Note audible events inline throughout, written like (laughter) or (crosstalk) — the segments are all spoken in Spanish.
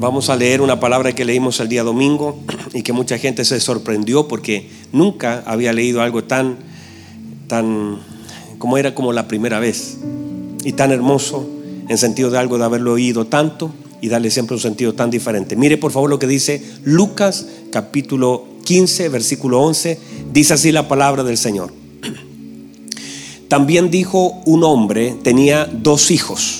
vamos a leer una palabra que leímos el día domingo (clears throat) y que mucha gente se sorprendió porque nunca había leído algo tan, tan, como era como la primera vez y tan hermoso en sentido de algo de haberlo oído tanto y darle siempre un sentido tan diferente. Mire por favor lo que dice Lucas capítulo 15, versículo 11. Dice así la palabra del Señor. (clears throat) También dijo un hombre, tenía dos hijos.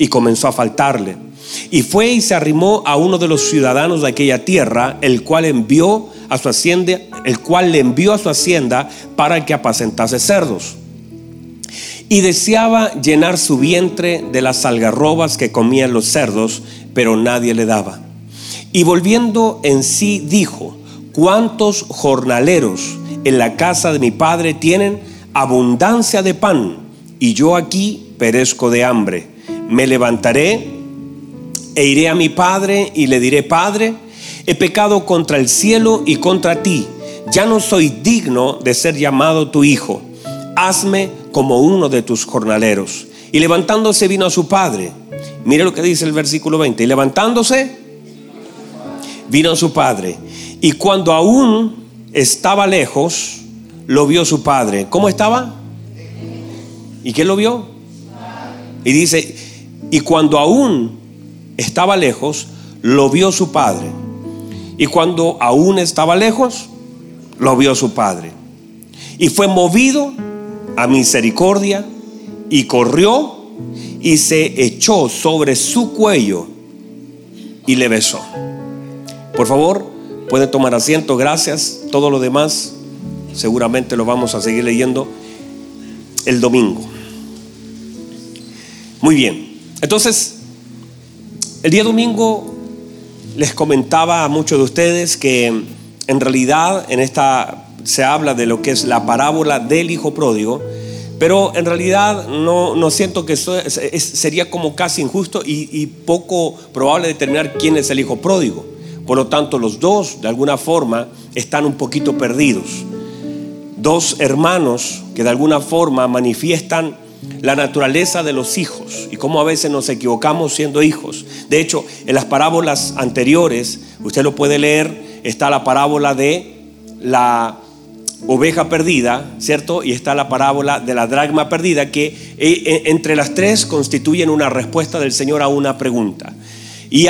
y comenzó a faltarle. Y fue y se arrimó a uno de los ciudadanos de aquella tierra, el cual envió a su hacienda, el cual le envió a su hacienda para que apacentase cerdos. Y deseaba llenar su vientre de las algarrobas que comían los cerdos, pero nadie le daba. Y volviendo en sí dijo, ¿cuántos jornaleros en la casa de mi padre tienen abundancia de pan? Y yo aquí perezco de hambre me levantaré e iré a mi padre y le diré, Padre, he pecado contra el cielo y contra ti, ya no soy digno de ser llamado tu hijo, hazme como uno de tus jornaleros. Y levantándose vino a su padre. Mire lo que dice el versículo 20. Y levantándose, vino a su padre. Y cuando aún estaba lejos, lo vio su padre. ¿Cómo estaba? ¿Y quién lo vio? Y dice, y cuando aún estaba lejos, lo vio su padre. Y cuando aún estaba lejos, lo vio su padre. Y fue movido a misericordia y corrió y se echó sobre su cuello y le besó. Por favor, puede tomar asiento, gracias. Todo lo demás seguramente lo vamos a seguir leyendo el domingo. Muy bien. Entonces, el día domingo les comentaba a muchos de ustedes que en realidad en esta se habla de lo que es la parábola del hijo pródigo, pero en realidad no, no siento que eso sería como casi injusto y, y poco probable determinar quién es el hijo pródigo. Por lo tanto, los dos, de alguna forma, están un poquito perdidos. Dos hermanos que de alguna forma manifiestan la naturaleza de los hijos y cómo a veces nos equivocamos siendo hijos. De hecho, en las parábolas anteriores, usted lo puede leer, está la parábola de la oveja perdida, ¿cierto? Y está la parábola de la dragma perdida, que eh, eh, entre las tres constituyen una respuesta del Señor a una pregunta. Y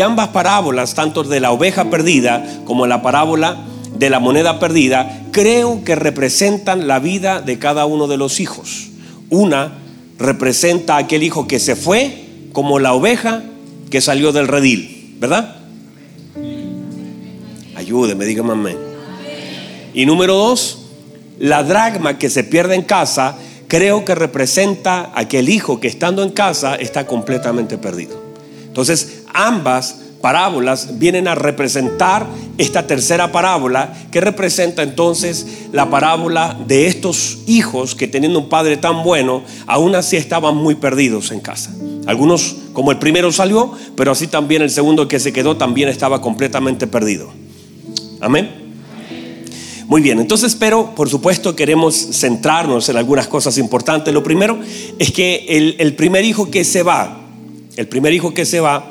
ambas parábolas, tanto de la oveja perdida como la parábola de la moneda perdida, creo que representan la vida de cada uno de los hijos. Una representa a aquel hijo que se fue como la oveja que salió del redil, ¿verdad? Ayúdeme, dígame amén. Y número dos, la dragma que se pierde en casa, creo que representa a aquel hijo que estando en casa está completamente perdido. Entonces, ambas parábolas vienen a representar esta tercera parábola que representa entonces la parábola de estos hijos que teniendo un padre tan bueno, aún así estaban muy perdidos en casa. Algunos, como el primero salió, pero así también el segundo que se quedó también estaba completamente perdido. Amén. Muy bien, entonces, pero por supuesto queremos centrarnos en algunas cosas importantes. Lo primero es que el, el primer hijo que se va, el primer hijo que se va,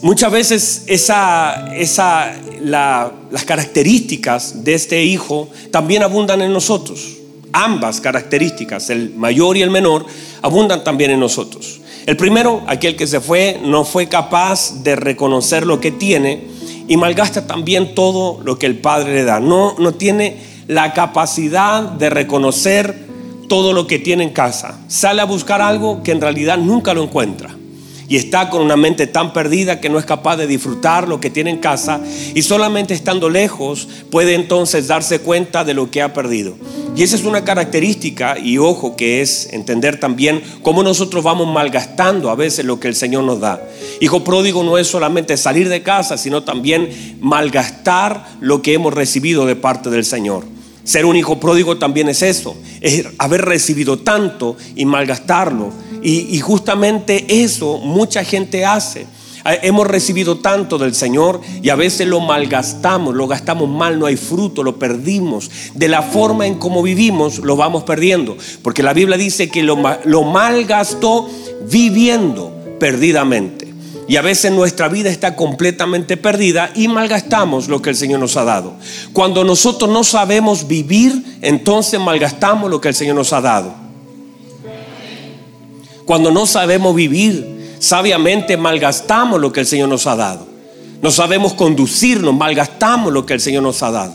Muchas veces esa, esa, las características de este hijo también abundan en nosotros. Ambas características, el mayor y el menor, abundan también en nosotros. El primero, aquel que se fue, no fue capaz de reconocer lo que tiene y malgasta también todo lo que el Padre le da. No, no tiene la capacidad de reconocer todo lo que tiene en casa. Sale a buscar algo que en realidad nunca lo encuentra y está con una mente tan perdida que no es capaz de disfrutar lo que tiene en casa y solamente estando lejos puede entonces darse cuenta de lo que ha perdido. Y esa es una característica y ojo que es entender también cómo nosotros vamos malgastando a veces lo que el Señor nos da. Hijo pródigo no es solamente salir de casa, sino también malgastar lo que hemos recibido de parte del Señor. Ser un hijo pródigo también es eso, es haber recibido tanto y malgastarlo. Y, justamente eso mucha gente hace. Eh, hemos recibido tanto del Señor y a veces lo malgastamos, lo gastamos mal, no hay fruto, lo perdimos. De la forma en cómo vivimos, lo vamos perdiendo. Porque la Biblia dice que lo malgastó viviendo perdidamente. Y a veces nuestra vida está completamente perdida y malgastamos lo que el Señor nos ha dado. Cuando nosotros no sabemos vivir, entonces malgastamos lo que el Señor nos ha dado. Cuando no sabemos vivir sabiamente, malgastamos lo que el Señor nos ha dado. No sabemos conducirnos, malgastamos lo que el Señor nos ha dado.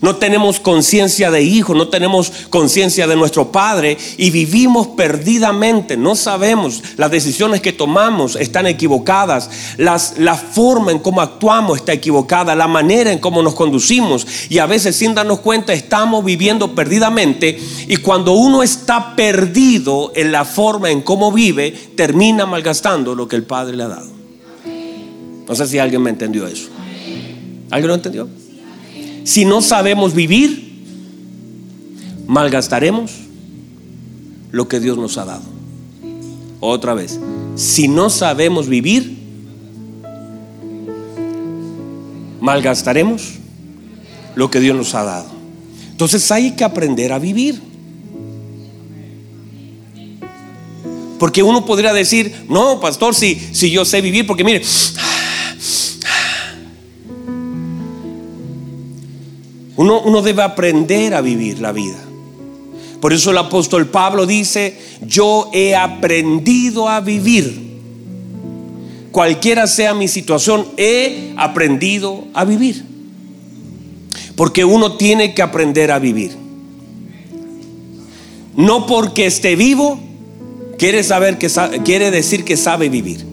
No tenemos conciencia de hijo, no tenemos conciencia de nuestro padre y vivimos perdidamente. No sabemos, las decisiones que tomamos están equivocadas, las, la forma en cómo actuamos está equivocada, la manera en cómo nos conducimos y a veces sin darnos cuenta estamos viviendo perdidamente y cuando uno está perdido en la forma en cómo vive, termina malgastando lo que el Padre le ha dado. No sé si alguien me entendió eso. ¿Alguien lo entendió? Si no sabemos vivir, malgastaremos lo que Dios nos ha dado. Otra vez, si no sabemos vivir, malgastaremos lo que Dios nos ha dado. Entonces hay que aprender a vivir. Porque uno podría decir, no, pastor, si, si yo sé vivir, porque mire, Uno, debe aprender a vivir la vida. Por eso el apóstol Pablo dice, yo he aprendido a vivir. Cualquiera sea mi situación, he aprendido a vivir. Porque uno tiene que aprender a vivir. No porque esté vivo, quiere, saber que, quiere decir que sabe vivir.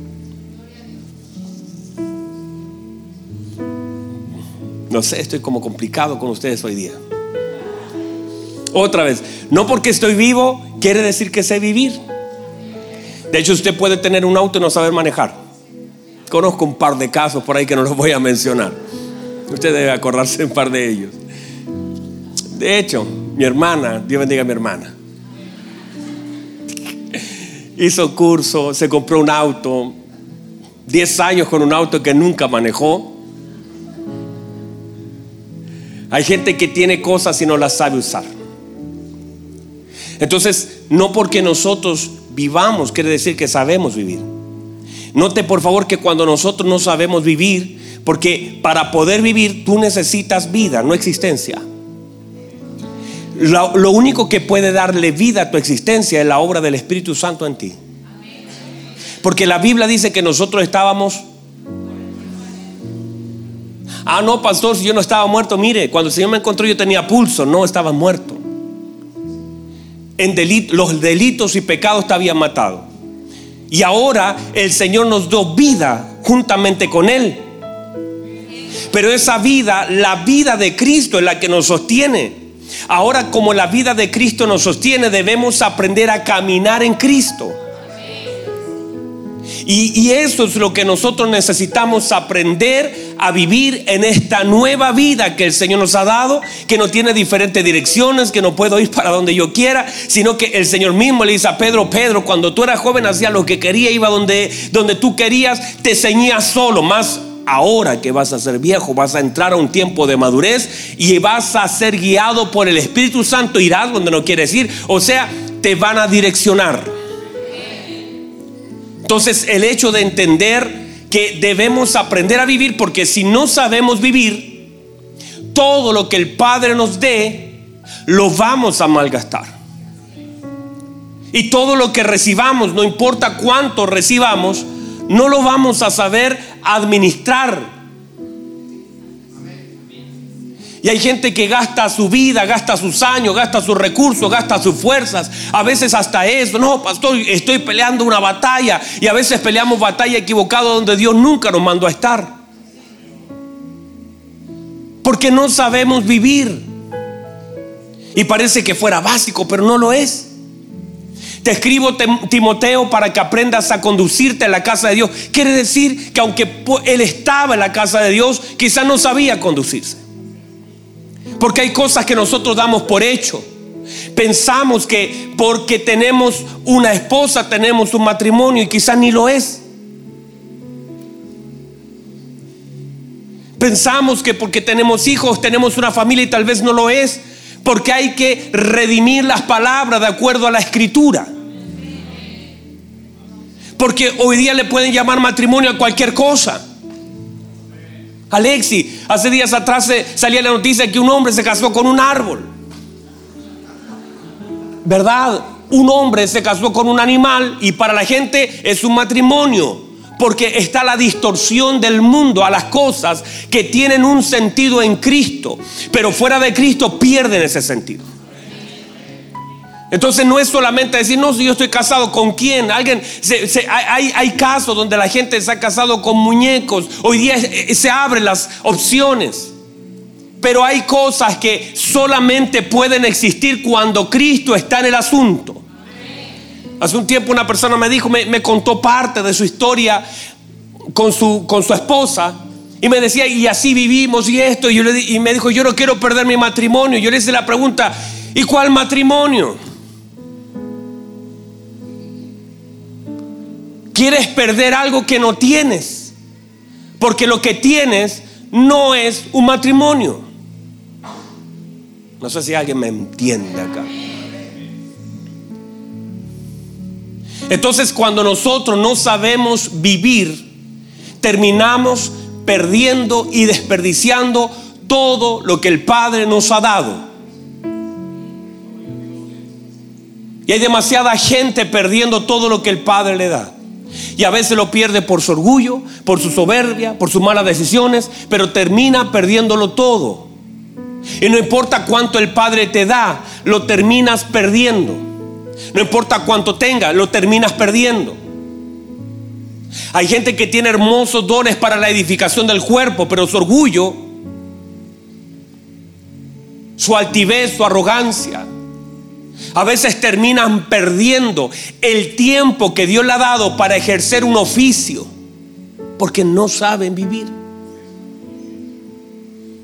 No sé, estoy como complicado con ustedes hoy día. Otra vez, no porque estoy vivo quiere decir que sé vivir. De hecho, usted puede tener un auto y no saber manejar. Conozco un par de casos por ahí que no los voy a mencionar. Usted debe acordarse un par de ellos. De hecho, mi hermana, Dios bendiga a mi hermana, hizo curso, se compró un auto, 10 años con un auto que nunca manejó hay gente que tiene cosas y no las sabe usar. Entonces, no porque nosotros vivamos quiere decir que sabemos vivir. Note por favor que cuando nosotros no sabemos vivir, porque para poder vivir tú necesitas vida, no existencia. Lo, lo, único que puede darle vida a tu existencia es la obra del Espíritu Santo en ti. Porque la Biblia dice que nosotros estábamos Ah, no, pastor, si yo no estaba muerto, mire, cuando el Señor me encontró yo tenía pulso, no estaba muerto. En los delitos y pecados te habían matado. Y ahora el Señor nos dio vida juntamente con Él. Pero esa vida, la vida de Cristo es la que nos sostiene. Ahora como la vida de Cristo nos sostiene, debemos aprender a caminar en Cristo. Y, eso es lo que nosotros necesitamos aprender a vivir en esta nueva vida que el Señor nos ha dado, que no tiene diferentes direcciones, que no puedo ir para donde yo quiera, sino que el Señor mismo le dice a Pedro, Pedro, cuando tú eras joven hacía lo que quería, iba donde, donde tú querías, te ceñías solo, más ahora que vas a ser viejo, vas a entrar a un tiempo de madurez y vas a ser guiado por el Espíritu Santo, irás donde no quieres ir, o sea, te van a direccionar. Entonces el hecho de entender que debemos aprender a vivir, porque si no sabemos vivir, todo lo que el Padre nos dé, lo vamos a malgastar. Y todo lo que recibamos, no importa cuánto recibamos, no lo vamos a saber administrar. Y hay gente que gasta su vida, gasta sus años, gasta sus recursos, gasta sus fuerzas. A veces hasta eso. No, pastor, estoy peleando una batalla. Y a veces peleamos batalla equivocada donde Dios nunca nos mandó a estar. Porque no sabemos vivir. Y parece que fuera básico, pero no lo es. Te escribo Timoteo para que aprendas a conducirte en la casa de Dios. Quiere decir que aunque él estaba en la casa de Dios, quizás no sabía conducirse. Porque hay cosas que nosotros damos por hecho. Pensamos que porque tenemos una esposa tenemos un matrimonio y quizás ni lo es. Pensamos que porque tenemos hijos tenemos una familia y tal vez no lo es. Porque hay que redimir las palabras de acuerdo a la escritura. Porque hoy día le pueden llamar matrimonio a cualquier cosa. Alexi, hace días atrás salía la noticia que un hombre se casó con un árbol. ¿Verdad? Un hombre se casó con un animal y para la gente es un matrimonio. Porque está la distorsión del mundo a las cosas que tienen un sentido en Cristo. Pero fuera de Cristo pierden ese sentido. Entonces no es solamente decir, no, si yo estoy casado con quién. Alguien, hay, hay, casos donde la gente se ha casado con muñecos. Hoy día eh, se abren las opciones. Pero hay cosas que solamente pueden existir cuando Cristo está en el asunto. Hace un tiempo una persona me dijo, me, contó parte de su historia con su, con su esposa. Y me decía, y así vivimos y esto. Y, yo y me dijo, yo no quiero perder mi matrimonio. Yo le hice la pregunta, ¿y cuál matrimonio? Quieres perder algo que no tienes. Porque lo que tienes no es un matrimonio. No sé si alguien me entiende acá. Entonces cuando nosotros no sabemos vivir, terminamos perdiendo y desperdiciando todo lo que el Padre nos ha dado. Y hay demasiada gente perdiendo todo lo que el Padre le da. Y a veces lo pierde por su orgullo, por su soberbia, por sus malas decisiones, pero termina perdiéndolo todo. Y no importa cuánto el Padre te da, lo terminas perdiendo. No importa cuánto tenga, lo terminas perdiendo. Hay gente que tiene hermosos dones para la edificación del cuerpo, pero su orgullo, su altivez, su arrogancia, a veces terminan perdiendo el tiempo que Dios le ha dado para ejercer un oficio porque no saben vivir.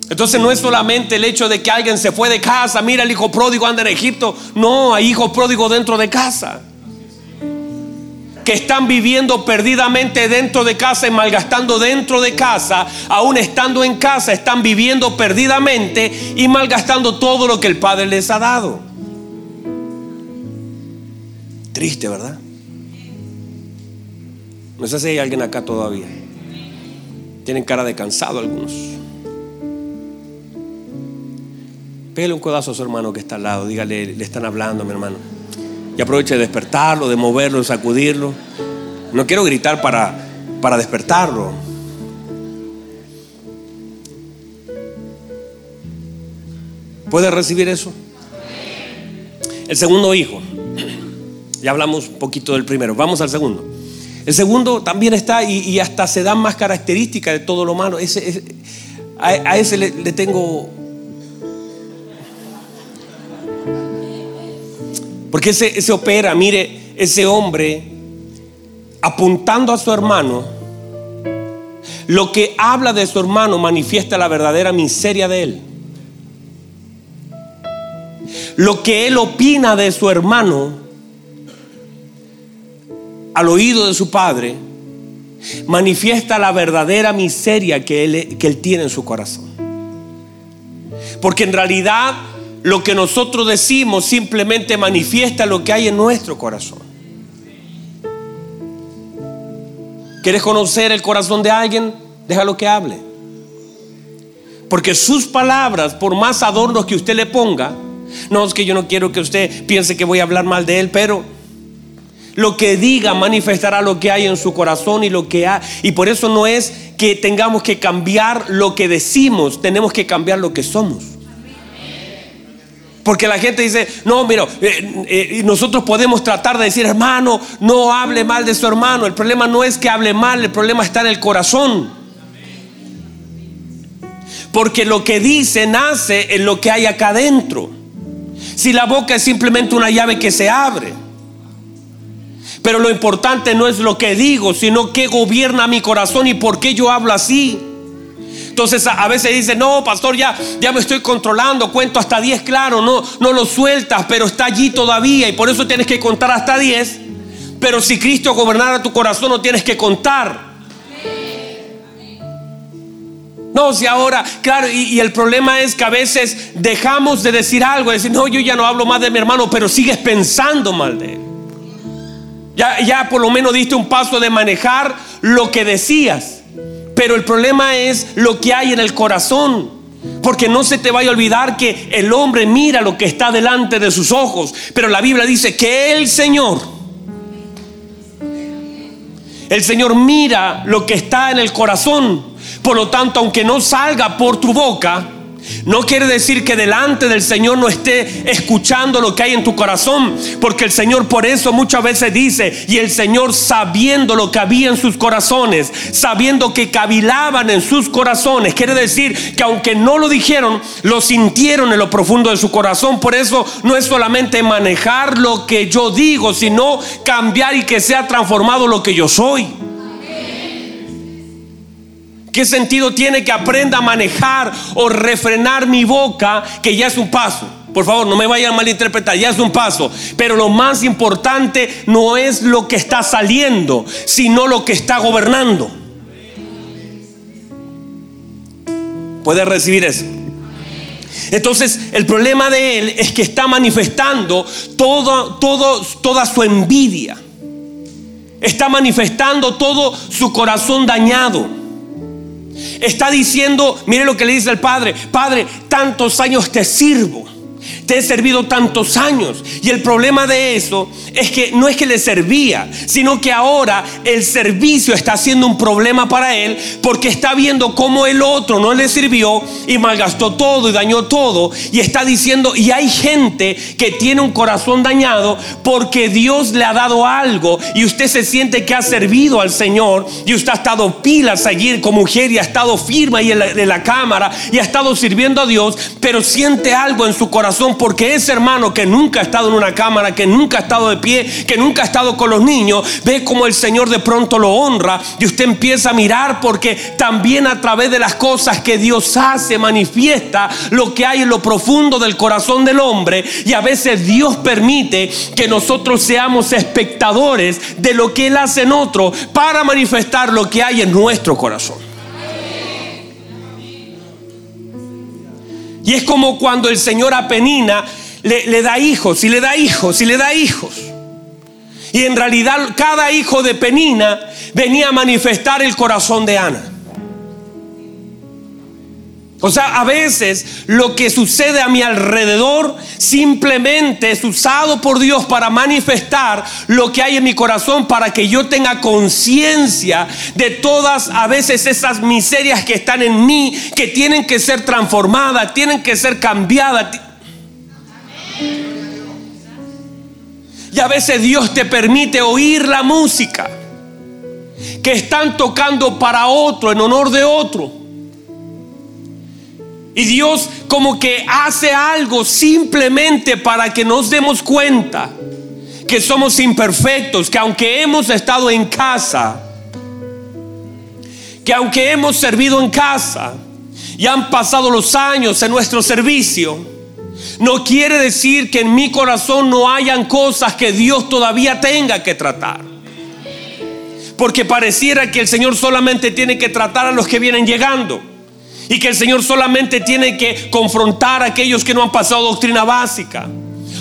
Entonces no es solamente el hecho de que alguien se fue de casa, mira el hijo pródigo anda en Egipto, no, hay hijos pródigos dentro de casa. Que están viviendo perdidamente dentro de casa y malgastando dentro de casa, aún estando en casa, están viviendo perdidamente y malgastando todo lo que el Padre les ha dado. Triste, ¿verdad? No sé si hay alguien acá todavía. Tienen cara de cansado algunos. Pégale un codazo a su hermano que está al lado. Dígale, le están hablando, mi hermano. Y aproveche de despertarlo, de moverlo, de sacudirlo. No quiero gritar para, para despertarlo. ¿Puede recibir eso? El segundo hijo. Ya hablamos un poquito del primero. Vamos al segundo. El segundo también está y, hasta se dan más características de todo lo malo. Ese, a, ese le, le tengo... Porque ese, ese opera, mire, ese hombre apuntando a su hermano, lo que habla de su hermano manifiesta la verdadera miseria de él. Lo que él opina de su hermano al oído de su padre, manifiesta la verdadera miseria que él, tiene en su corazón. Porque en realidad lo que nosotros decimos simplemente manifiesta lo que hay en nuestro corazón. ¿Quieres conocer el corazón de alguien? Déjalo que hable. Porque sus palabras, por más adornos que usted le ponga, no es que yo no quiero que usted piense que voy a hablar mal de él, pero Lo que diga manifestará lo que hay en su corazón y lo que hay. Y por eso no es que tengamos que cambiar lo que decimos, tenemos que cambiar lo que somos. Porque la gente dice, no, mira, eh, eh, nosotros podemos tratar de decir, hermano, no hable mal de su hermano. El problema no es que hable mal, el problema está en el corazón. Porque lo que dice nace en lo que hay acá adentro. Si la boca es simplemente una llave que se abre. Pero lo importante no es lo que digo, sino que gobierna mi corazón y por qué yo hablo así. Entonces a, veces dice, no, pastor, ya, ya me estoy controlando, cuento hasta 10, claro, no, no lo sueltas, pero está allí todavía y por eso tienes que contar hasta 10. Pero si Cristo gobernara tu corazón, no tienes que contar. No, si ahora, claro, y, el problema es que a veces dejamos de decir algo, decir, no, yo ya no hablo más de mi hermano, pero sigues pensando mal de él. Ya, ya por lo menos diste un paso de manejar lo que decías. Pero el problema es lo que hay en el corazón. Porque no se te vaya a olvidar que el hombre mira lo que está delante de sus ojos. Pero la Biblia dice que el Señor, el Señor mira lo que está en el corazón. Por lo tanto, aunque no salga por tu boca, no quiere decir que delante del Señor no esté escuchando lo que hay en tu corazón, porque el Señor por eso muchas veces dice, y el Señor sabiendo lo que había en sus corazones, sabiendo que cavilaban en sus corazones, quiere decir que aunque no lo dijeron, lo sintieron en lo profundo de su corazón. Por eso no es solamente manejar lo que yo digo, sino cambiar y que sea transformado lo que yo soy. ¿Qué sentido tiene que aprenda a manejar o refrenar mi boca, que ya es un paso? Por favor, no me vayan a malinterpretar, ya es un paso. Pero lo más importante no es lo que está saliendo, sino lo que está gobernando. ¿Puede recibir eso? Entonces, el problema de él es que está manifestando todo, todo, toda su envidia. Está manifestando todo su corazón dañado. Está diciendo, mire lo que le dice el Padre, Padre, tantos años te sirvo te he servido tantos años. Y el problema de eso es que no es que le servía, sino que ahora el servicio está siendo un problema para él porque está viendo cómo el otro no le sirvió y malgastó todo y dañó todo. Y está diciendo, y hay gente que tiene un corazón dañado porque Dios le ha dado algo y usted se siente que ha servido al Señor y usted ha estado pila a como mujer y ha estado firme ahí en la cámara y ha estado sirviendo a Dios, pero siente algo en su corazón porque ese hermano que nunca ha estado en una cámara, que nunca ha estado de pie, que nunca ha estado con los niños, ve como el Señor de pronto lo honra y usted empieza a mirar porque también a través de las cosas que Dios hace manifiesta lo que hay en lo profundo del corazón del hombre y a veces Dios permite que nosotros seamos espectadores de lo que Él hace en otro para manifestar lo que hay en nuestro corazón. Y es como cuando el Señor a Penina le, da hijos y le da hijos y le da hijos. Y en realidad cada hijo de Penina venía a manifestar el corazón de Ana. O sea, a veces lo que sucede a mi alrededor simplemente es usado por Dios para manifestar lo que hay en mi corazón, para que yo tenga conciencia de todas a veces esas miserias que están en mí, que tienen que ser transformadas, tienen que ser cambiadas. Y a veces Dios te permite oír la música que están tocando para otro, en honor de otro. Y Dios como que hace algo simplemente para que nos demos cuenta que somos imperfectos, que aunque hemos estado en casa, que aunque hemos servido en casa y han pasado los años en nuestro servicio, no quiere decir que en mi corazón no hayan cosas que Dios todavía tenga que tratar. Porque pareciera que el Señor solamente tiene que tratar a los que vienen llegando. Y que el Señor solamente tiene que confrontar a aquellos que no han pasado doctrina básica.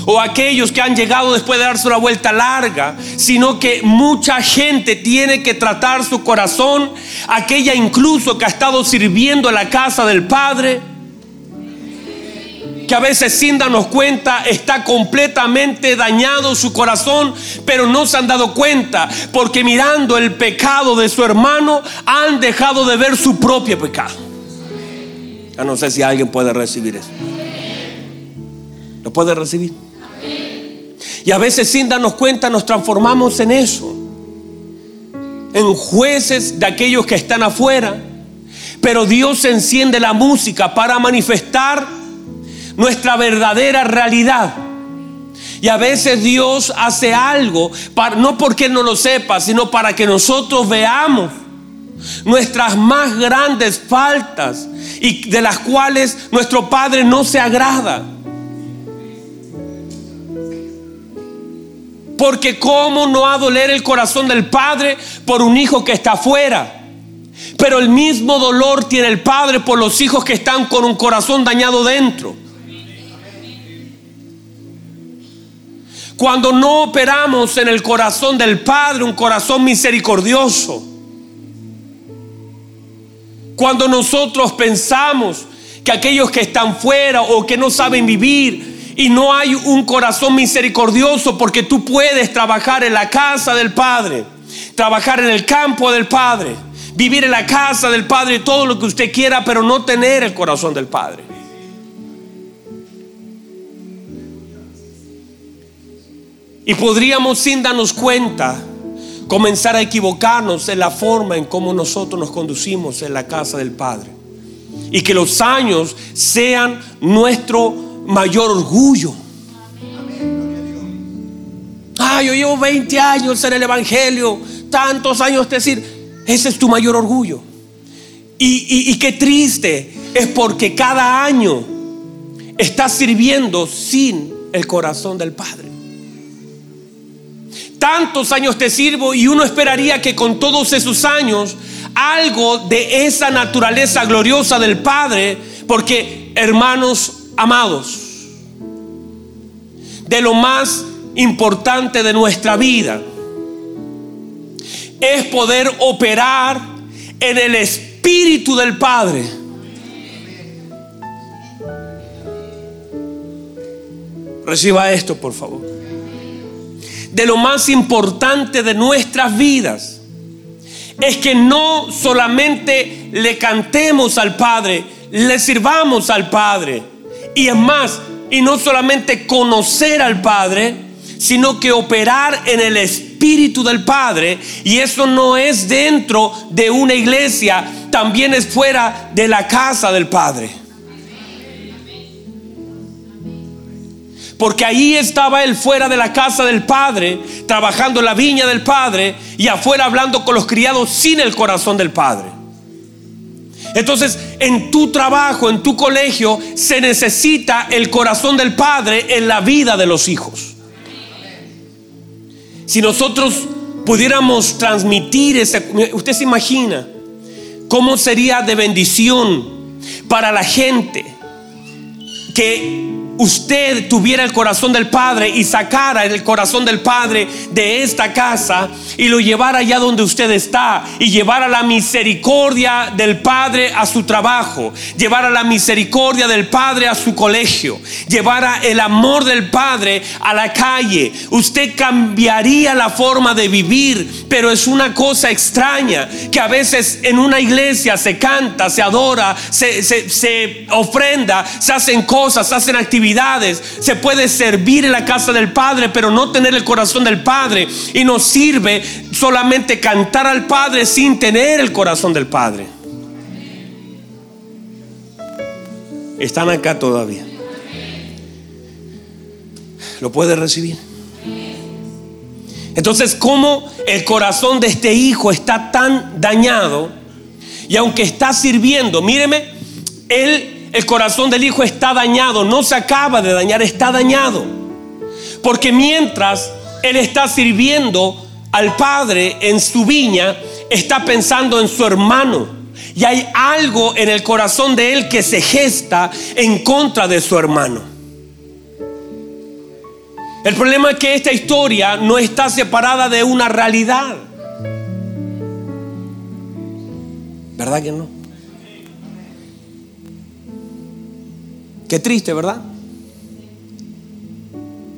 O aquellos que han llegado después de darse una vuelta larga. Sino que mucha gente tiene que tratar su corazón. Aquella incluso que ha estado sirviendo en la casa del Padre que a veces sin darnos cuenta está completamente dañado su corazón, pero no se han dado cuenta porque mirando el pecado de su hermano han dejado de ver su propio pecado. Ya no sé si alguien puede recibir eso. ¿Lo puede recibir? Y a veces sin darnos cuenta nos transformamos en eso. En jueces de aquellos que están afuera. Pero Dios enciende la música para manifestar nuestra verdadera realidad. Y a veces Dios hace algo, para, no porque no lo sepa, sino para que nosotros veamos nuestras más grandes faltas y de las cuales nuestro Padre no se agrada. Porque cómo no ha doler el corazón del Padre por un hijo que está afuera. Pero el mismo dolor tiene el Padre por los hijos que están con un corazón dañado dentro. Cuando no operamos en el corazón del Padre, un corazón misericordioso. Cuando nosotros pensamos que aquellos que están fuera o que no saben vivir y no hay un corazón misericordioso porque tú puedes trabajar en la casa del Padre, trabajar en el campo del Padre, vivir en la casa del Padre, todo lo que usted quiera, pero no tener el corazón del Padre. Y podríamos sin darnos cuenta comenzar a equivocarnos en la forma en cómo nosotros nos conducimos en la casa del Padre. Y que los años sean nuestro mayor orgullo. Ah, yo llevo 20 años en el Evangelio, tantos años, decir, ese es tu mayor orgullo. Y, y qué triste es porque cada año estás sirviendo sin el corazón del Padre tantos años te sirvo y uno esperaría que con todos esos años algo de esa naturaleza gloriosa del Padre, porque hermanos amados, de lo más importante de nuestra vida es poder operar en el Espíritu del Padre. Reciba esto, por favor de lo más importante de nuestras vidas es que no solamente le cantemos al Padre, le sirvamos al Padre. Y es más, y no solamente conocer al Padre, sino que operar en el Espíritu del Padre. Y eso no es dentro de una iglesia, también es fuera de la casa del Padre. Porque ahí estaba él fuera de la casa del Padre, trabajando en la viña del Padre y afuera hablando con los criados sin el corazón del Padre. Entonces, en tu trabajo, en tu colegio, se necesita el corazón del Padre en la vida de los hijos. Si nosotros pudiéramos transmitir ese, usted se imagina cómo sería de bendición para la gente que usted tuviera el corazón del Padre y sacara el corazón del Padre de esta casa y lo llevara allá donde usted está y llevara la misericordia del Padre a su trabajo, llevara la misericordia del Padre a su colegio, llevara el amor del Padre a la calle, usted cambiaría la forma de vivir, pero es una cosa extraña que a veces en una iglesia se canta, se adora, se, se ofrenda, se hacen cosas, se hacen actividades se puede servir en la casa del Padre, pero no tener el corazón del Padre. Y nos sirve solamente cantar al Padre sin tener el corazón del Padre. Están acá todavía. ¿Lo puede recibir? Entonces, ¿cómo el corazón de este hijo está tan dañado? Y aunque está sirviendo, míreme, él el corazón del hijo está dañado, no se acaba de dañar, está dañado. Porque mientras él está sirviendo al Padre en su viña, está pensando en su hermano. Y hay algo en el corazón de él que se gesta en contra de su hermano. El problema es que esta historia no está separada de una realidad. ¿Verdad que no? Qué triste, ¿verdad?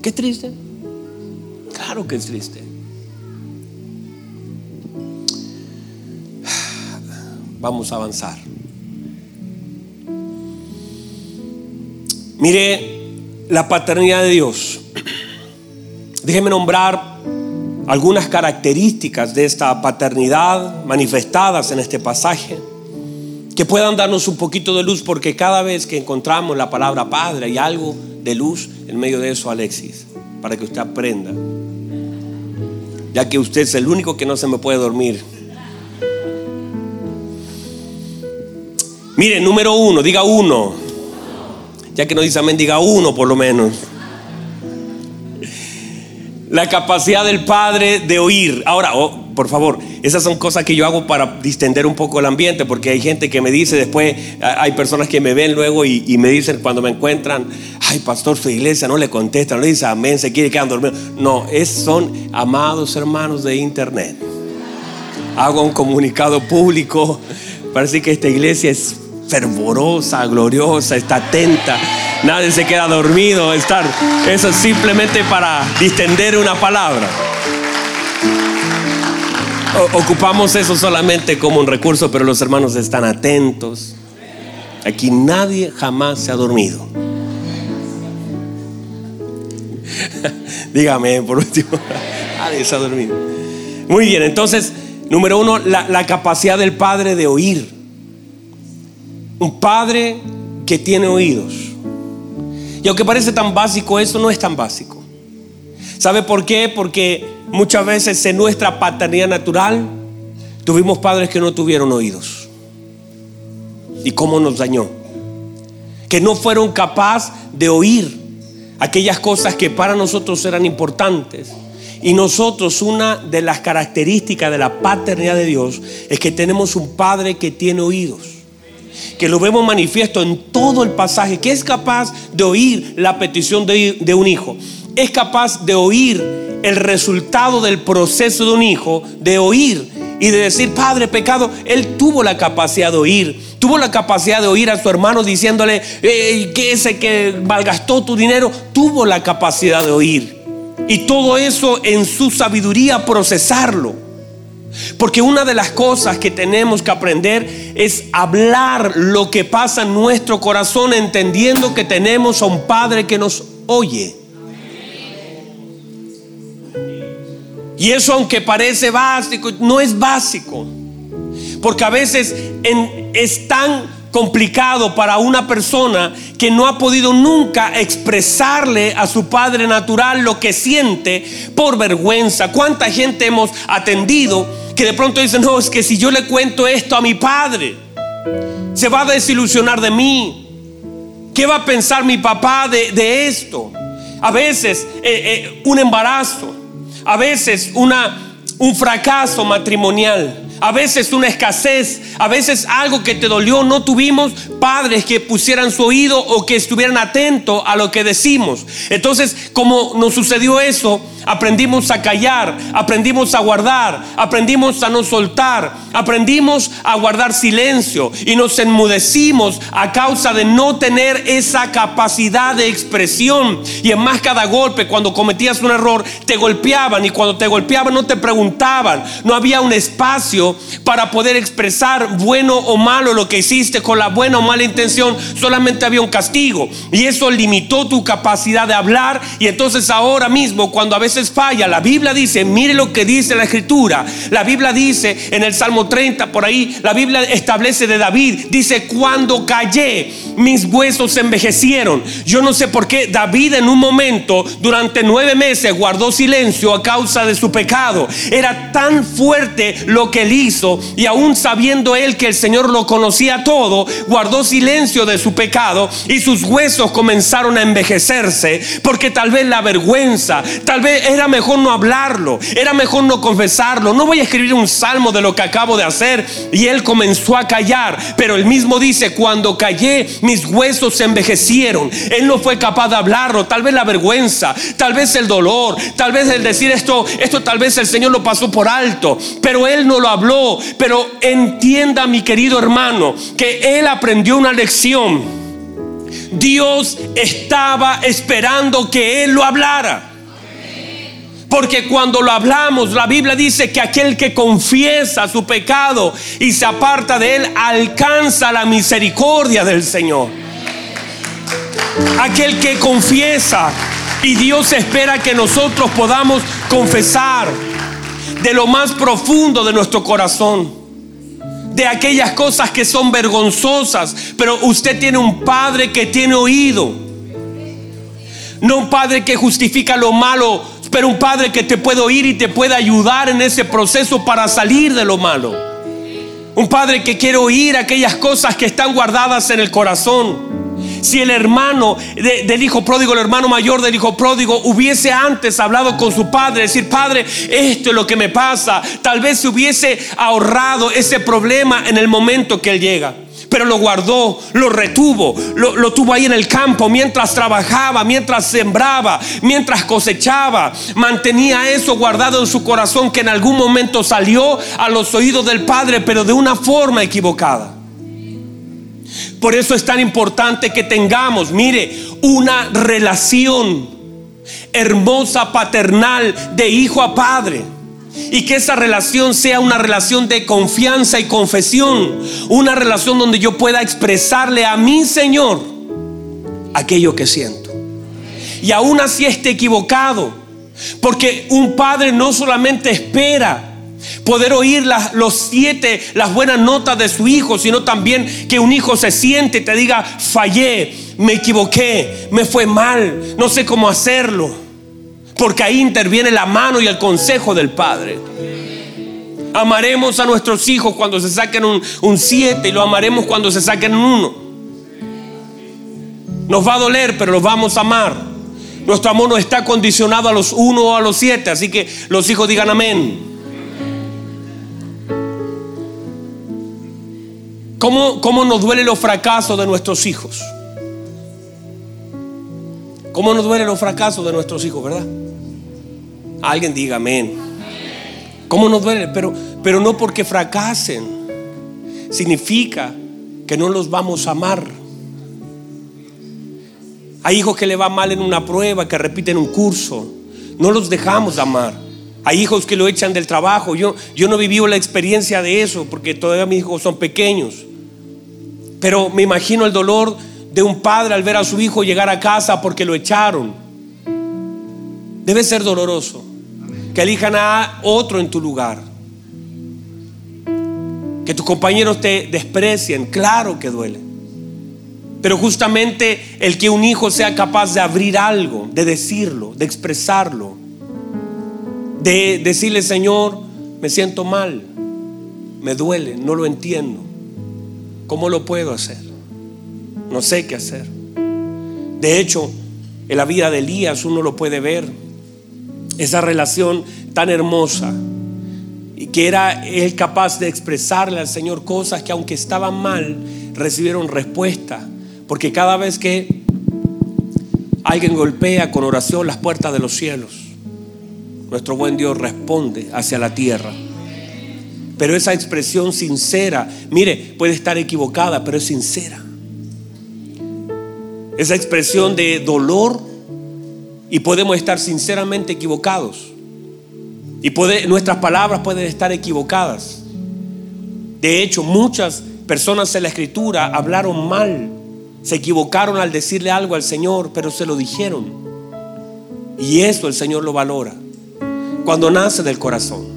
¿Qué triste? Claro que es triste. Vamos a avanzar. Mire la paternidad de Dios. Déjeme nombrar algunas características de esta paternidad manifestadas en este pasaje que puedan darnos un poquito de luz porque cada vez que encontramos la palabra Padre hay algo de luz en medio de eso, Alexis, para que usted aprenda. Ya que usted es el único que no se me puede dormir. Mire, número uno, diga uno. Ya que no dice amén, diga uno por lo menos. La capacidad del Padre de oír. Ahora, oh, por favor, esas son cosas que yo hago para distender un poco el ambiente, porque hay gente que me dice después, hay personas que me ven luego y, me dicen cuando me encuentran, ay pastor, su iglesia no le contesta, no le dice amén, se quiere quedar dormido. No, es, son amados hermanos de internet. Hago un comunicado público, parece que esta iglesia es fervorosa, gloriosa, está atenta. Nadie se queda dormido, estar. Eso es simplemente para distender una palabra ocupamos eso solamente como un recurso, pero los hermanos están atentos. Aquí nadie jamás se ha dormido. (laughs) Dígame, por último, (laughs) nadie se ha dormido. Muy bien, entonces, número uno, la, la capacidad del padre de oír. Un padre que tiene oídos. Y aunque parece tan básico, eso no es tan básico. ¿Sabe por qué? Porque muchas veces en nuestra paternidad natural tuvimos padres que no tuvieron oídos. ¿Y cómo nos dañó? Que no fueron capaces de oír aquellas cosas que para nosotros eran importantes. Y nosotros, una de las características de la paternidad de Dios es que tenemos un padre que tiene oídos que lo vemos manifiesto en todo el pasaje, que es capaz de oír la petición de, un hijo es capaz de oír el resultado del proceso de un hijo, de oír y de decir, Padre, pecado, él tuvo la capacidad de oír, tuvo la capacidad de oír a su hermano diciéndole, que ese que malgastó tu dinero, tuvo la capacidad de oír. Y todo eso en su sabiduría procesarlo. Porque una de las cosas que tenemos que aprender es hablar lo que pasa en nuestro corazón entendiendo que tenemos a un Padre que nos oye. Y eso aunque parece básico, no es básico. Porque a veces es tan complicado para una persona que no ha podido nunca expresarle a su padre natural lo que siente por vergüenza. ¿Cuánta gente hemos atendido que de pronto dicen, no, es que si yo le cuento esto a mi padre, se va a desilusionar de mí? ¿Qué va a pensar mi papá de, esto? A veces eh, eh, un embarazo a veces una, un fracaso matrimonial, a veces una escasez, a veces algo que te dolió, no tuvimos padres que pusieran su oído o que estuvieran atentos a lo que decimos. Entonces, como nos sucedió eso, aprendimos a callar, aprendimos a guardar, aprendimos a no soltar, aprendimos a guardar silencio y nos enmudecimos a causa de no tener esa capacidad de expresión. Y en más cada golpe, cuando cometías un error, te golpeaban y cuando te golpeaban no te preguntaban, no había un espacio para poder expresar bueno o malo lo que hiciste con la buena o mala intención, solamente había un castigo y eso limitó tu capacidad de hablar y entonces ahora mismo cuando a veces falla. La Biblia dice, mire lo que dice la escritura. La Biblia dice en el Salmo 30, por ahí, la Biblia establece de David, dice, cuando callé, mis huesos se envejecieron. Yo no sé por qué David en un momento, durante nueve meses, guardó silencio a causa de su pecado. Era tan fuerte lo que él hizo y aún sabiendo él que el Señor lo conocía todo, guardó silencio de su pecado y sus huesos comenzaron a envejecerse porque tal vez la vergüenza, tal vez era mejor no hablarlo, era mejor no confesarlo. No voy a escribir un salmo de lo que acabo de hacer. Y él comenzó a callar, pero él mismo dice, cuando callé, mis huesos se envejecieron. Él no fue capaz de hablarlo, tal vez la vergüenza, tal vez el dolor, tal vez el decir esto, esto tal vez el Señor lo pasó por alto, pero él no lo habló. Pero entienda mi querido hermano, que él aprendió una lección Dios estaba esperando que Él lo hablara. Porque cuando lo hablamos, la Biblia dice que aquel que confiesa su pecado y se aparta de él, alcanza la misericordia del Señor. Aquel que confiesa y Dios espera que nosotros podamos confesar de lo más profundo de nuestro corazón de aquellas cosas que son vergonzosas, pero usted tiene un padre que tiene oído. No un padre que justifica lo malo, pero un padre que te puede oír y te puede ayudar en ese proceso para salir de lo malo. Un padre que quiere oír aquellas cosas que están guardadas en el corazón. Si el hermano del hijo pródigo, el hermano mayor del hijo pródigo, hubiese antes hablado con su padre, decir, padre, esto es lo que me pasa, tal vez se hubiese ahorrado ese problema en el momento que él llega pero lo guardó, lo retuvo, lo, tuvo ahí en el campo mientras trabajaba, mientras sembraba, mientras cosechaba. Mantenía eso guardado en su corazón que en algún momento salió a los oídos del Padre, pero de una forma equivocada. Por eso es tan importante que tengamos, mire, una relación hermosa paternal de hijo a padre. Y que esa relación sea una relación de confianza y confesión. Una relación donde yo pueda expresarle a mi Señor aquello que siento. Y aún así esté equivocado. Porque un padre no solamente espera poder oír los siete, las buenas notas de su hijo, sino también que un hijo se siente y te diga, fallé, me equivoqué, me fue mal, no sé cómo hacerlo. Porque ahí interviene la mano y el consejo del Padre. Amaremos a nuestros hijos cuando se saquen un siete y lo amaremos cuando se saquen un uno. Nos va a doler, pero los vamos a amar. Nuestro amor no está condicionado a los uno o a los siete, así que los hijos digan amén. ¿Cómo, nos duelen los fracasos de nuestros hijos? ¿Cómo nos duelen los fracasos de nuestros hijos, verdad? Alguien diga amén. ¿Cómo nos duele? Pero, pero no porque fracasen. Significa que no los vamos a amar. Hay hijos que le va mal en una prueba, que repiten un curso. No los dejamos amar. Hay hijos que lo echan del trabajo. Yo, yo no viví la experiencia de eso porque todavía mis hijos son pequeños. Pero me imagino el dolor de un padre al ver a su hijo llegar a casa porque lo echaron. Debe ser doloroso que elijan a otro en tu lugar. Que tus compañeros te desprecien, claro que duele. Pero justamente el que un hijo sea capaz de abrir algo, de decirlo, de expresarlo, de decirle, Señor, me siento mal, me duele, no lo entiendo. ¿Cómo lo puedo hacer? No sé qué hacer. De hecho, en la vida de Elías uno lo puede ver. Esa relación tan hermosa. Y que era él capaz de expresarle al Señor cosas que aunque estaban mal, recibieron respuesta. Porque cada vez que alguien golpea con oración las puertas de los cielos, nuestro buen Dios responde hacia la tierra. Pero esa expresión sincera, mire, puede estar equivocada, pero es sincera. Esa expresión de dolor y podemos estar sinceramente equivocados. Y nuestras palabras pueden estar equivocadas. De hecho, muchas personas en la escritura hablaron mal, se equivocaron al decirle algo al Señor, pero se lo dijeron. Y eso el Señor lo valora. Cuando nace del corazón.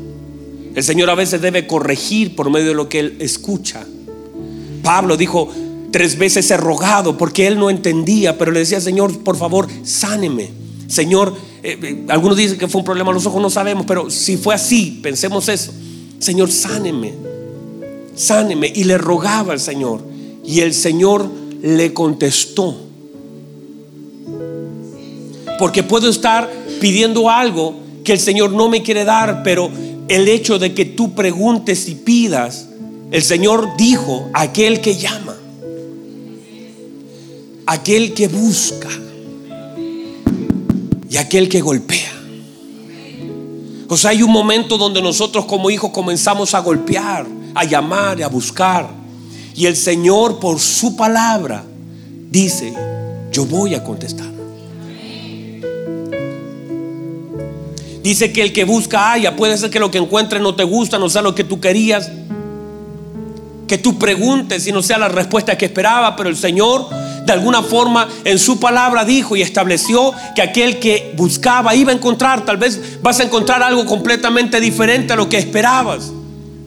El Señor a veces debe corregir por medio de lo que Él escucha. Pablo dijo, tres veces he rogado porque Él no entendía, pero le decía, Señor, por favor, sáneme. Señor, eh, eh, algunos dicen que fue un problema a los ojos, no sabemos, pero si fue así, pensemos eso. Señor, sáneme, sáneme. Y le rogaba al Señor. Y el Señor le contestó. Porque puedo estar pidiendo algo que el Señor no me quiere dar, pero el hecho de que tú preguntes y pidas, el Señor dijo, aquel que llama, aquel que busca y aquel que golpea. O sea, hay un momento donde nosotros como hijos comenzamos a golpear, a llamar, a buscar. Y el Señor por su palabra dice, yo voy a contestar. Dice que el que busca haya, puede ser que lo que encuentre no te gusta, no sea lo que tú querías, que tú preguntes y no sea la respuesta que esperaba, pero el Señor de alguna forma en su palabra dijo y estableció que aquel que buscaba iba a encontrar, tal vez vas a encontrar algo completamente diferente a lo que esperabas,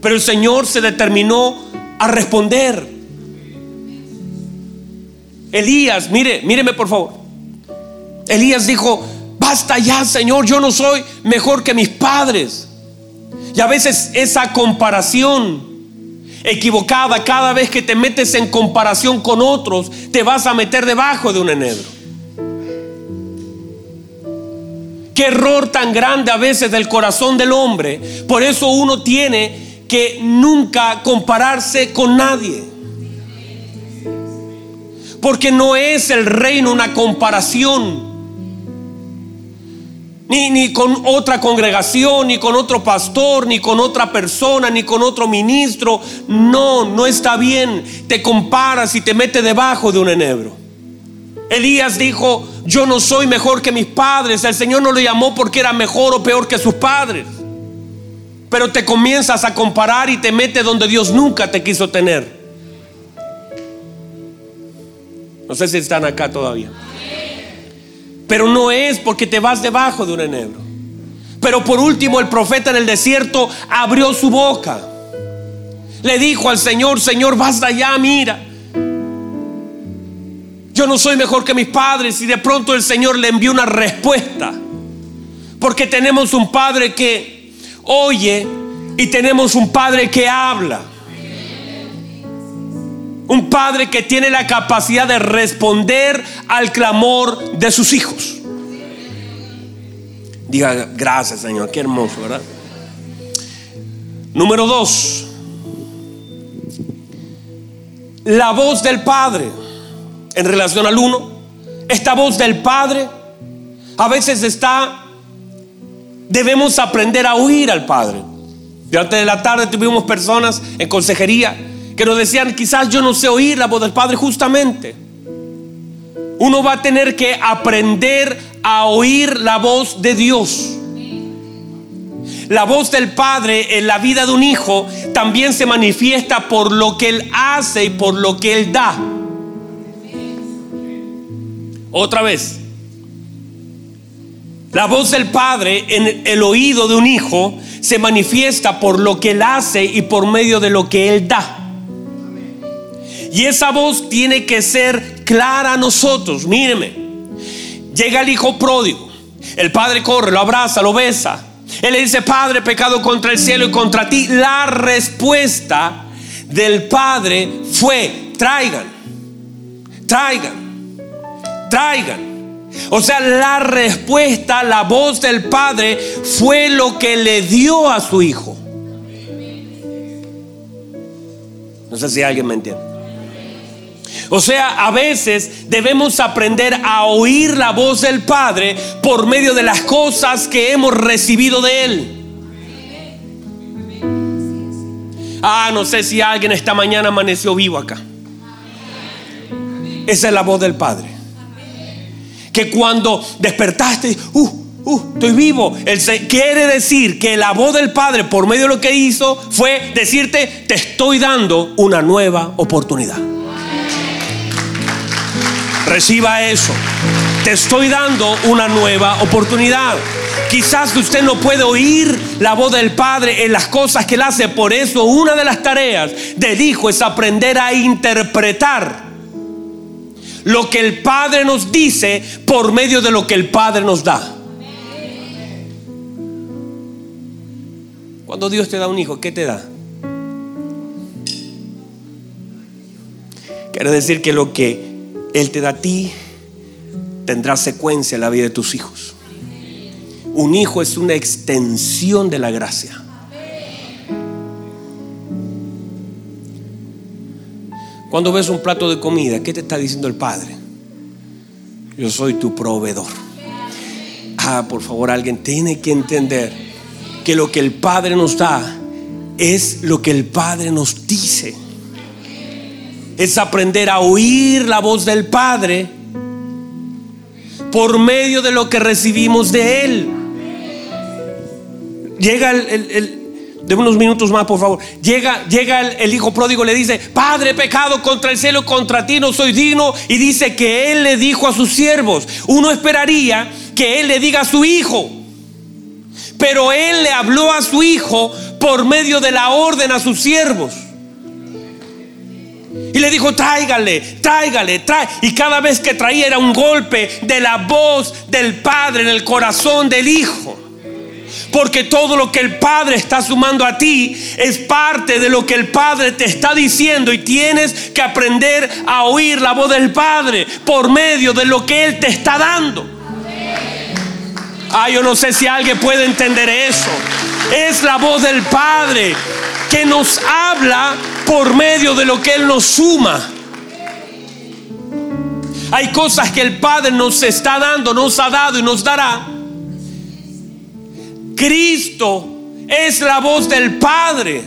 pero el Señor se determinó a responder. Elías, mire, míreme por favor. Elías dijo, basta ya, Señor, yo no soy mejor que mis padres. Y a veces esa comparación equivocada, cada vez que te metes en comparación con otros, te vas a meter debajo de un enedro. Qué error tan grande a veces del corazón del hombre. Por eso uno tiene que nunca compararse con nadie. Porque no es el reino una comparación ni, con otra congregación, ni con otro pastor, ni con otra persona, ni con otro ministro. No, no está bien. Te comparas y te metes debajo de un enebro. Elías dijo, yo no soy mejor que mis padres. El Señor no lo llamó porque era mejor o peor que sus padres. Pero te comienzas a comparar y te metes donde Dios nunca te quiso tener. No sé si están acá todavía. Pero no es porque te vas debajo de un enebro. Pero por último el profeta en el desierto abrió su boca. Le dijo al Señor, Señor, basta allá, mira. Yo no soy mejor que mis padres y de pronto el Señor le envió una respuesta. Porque tenemos un Padre que oye y tenemos un Padre que habla. Un padre que tiene la capacidad de responder al clamor de sus hijos. Diga gracias Señor, qué hermoso, ¿verdad? Número dos, la voz del Padre en relación al uno. Esta voz del Padre a veces está, debemos aprender a oír al Padre. Durante la tarde tuvimos personas en consejería que nos decían, quizás yo no sé oír la voz del Padre justamente. Uno va a tener que aprender a oír la voz de Dios. La voz del Padre en la vida de un hijo también se manifiesta por lo que Él hace y por lo que Él da. Otra vez. La voz del Padre en el oído de un hijo se manifiesta por lo que Él hace y por medio de lo que Él da. Y esa voz tiene que ser clara a nosotros. Míreme. Llega el hijo pródigo. El padre corre, lo abraza, lo besa. Él le dice, Padre, pecado contra el cielo y contra ti. La respuesta del padre fue, traigan, traigan, traigan. O sea, la respuesta, la voz del padre fue lo que le dio a su hijo. No sé si alguien me entiende. O sea, a veces debemos aprender a oír la voz del Padre por medio de las cosas que hemos recibido de Él. Ah, no sé si alguien esta mañana amaneció vivo acá. Esa es la voz del Padre. Que cuando despertaste, uh, uh, estoy vivo. Él quiere decir que la voz del Padre, por medio de lo que hizo, fue decirte: Te estoy dando una nueva oportunidad. Reciba eso. Te estoy dando una nueva oportunidad. Quizás usted no puede oír la voz del Padre en las cosas que Él hace. Por eso una de las tareas del Hijo es aprender a interpretar lo que el Padre nos dice por medio de lo que el Padre nos da. Cuando Dios te da un hijo, ¿qué te da? Quiere decir que lo que él te da a ti, tendrá secuencia en la vida de tus hijos. Un hijo es una extensión de la gracia. Cuando ves un plato de comida, ¿qué te está diciendo el Padre? Yo soy tu proveedor. Ah, por favor, alguien tiene que entender que lo que el Padre nos da es lo que el Padre nos dice. Es aprender a oír la voz del Padre por medio de lo que recibimos de Él. Llega el, de unos minutos más, por favor. Llega, llega el, el, hijo pródigo, le dice, Padre, pecado contra el cielo, contra ti no soy digno. Y dice que él le dijo a sus siervos, uno esperaría que él le diga a su hijo. Pero él le habló a su hijo por medio de la orden a sus siervos. Y le dijo, tráigale, tráigale, trae. Y cada vez que traía era un golpe de la voz del Padre en el corazón del Hijo. Porque todo lo que el Padre está sumando a ti es parte de lo que el Padre te está diciendo y tienes que aprender a oír la voz del Padre por medio de lo que Él te está dando. Ah, yo no sé si alguien puede entender eso. Es la voz del Padre que nos habla por medio de lo que Él nos suma. Hay cosas que el Padre nos está dando, nos ha dado y nos dará. Cristo es la voz del Padre.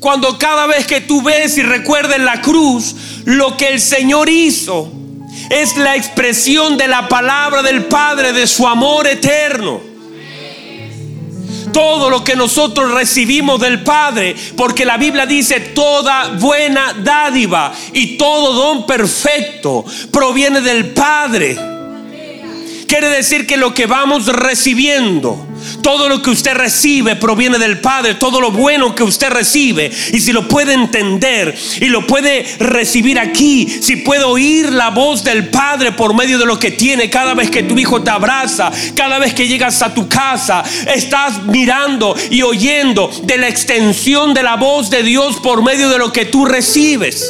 Cuando cada vez que tú ves y recuerdes la cruz, lo que el Señor hizo es la expresión de la palabra del Padre, de su amor eterno todo lo que nosotros recibimos del Padre, porque la Biblia dice toda buena dádiva y todo don perfecto proviene del Padre. Quiere decir que lo que vamos recibiendo todo lo que usted recibe proviene del Padre, todo lo bueno que usted recibe. Y si lo puede entender y lo puede recibir aquí, si puede oír la voz del Padre por medio de lo que tiene cada vez que tu hijo te abraza, cada vez que llegas a tu casa, estás mirando y oyendo de la extensión de la voz de Dios por medio de lo que tú recibes.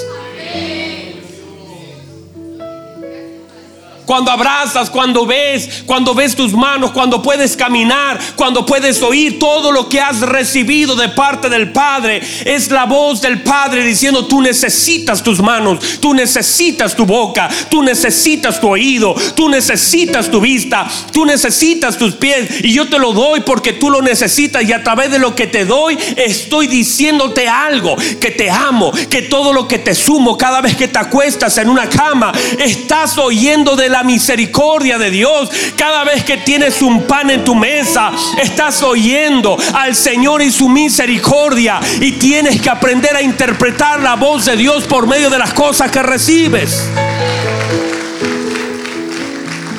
Cuando abrazas, cuando ves, cuando ves tus manos, cuando puedes caminar, cuando puedes oír todo lo que has recibido de parte del Padre. Es la voz del Padre diciendo, tú necesitas tus manos, tú necesitas tu boca, tú necesitas tu oído, tú necesitas tu vista, tú necesitas tus pies. Y yo te lo doy porque tú lo necesitas y a través de lo que te doy estoy diciéndote algo, que te amo, que todo lo que te sumo cada vez que te acuestas en una cama, estás oyendo de la misericordia de Dios. Cada vez que tienes un pan en tu mesa, estás oyendo al Señor y su misericordia. Y tienes que aprender a interpretar la voz de Dios por medio de las cosas que recibes.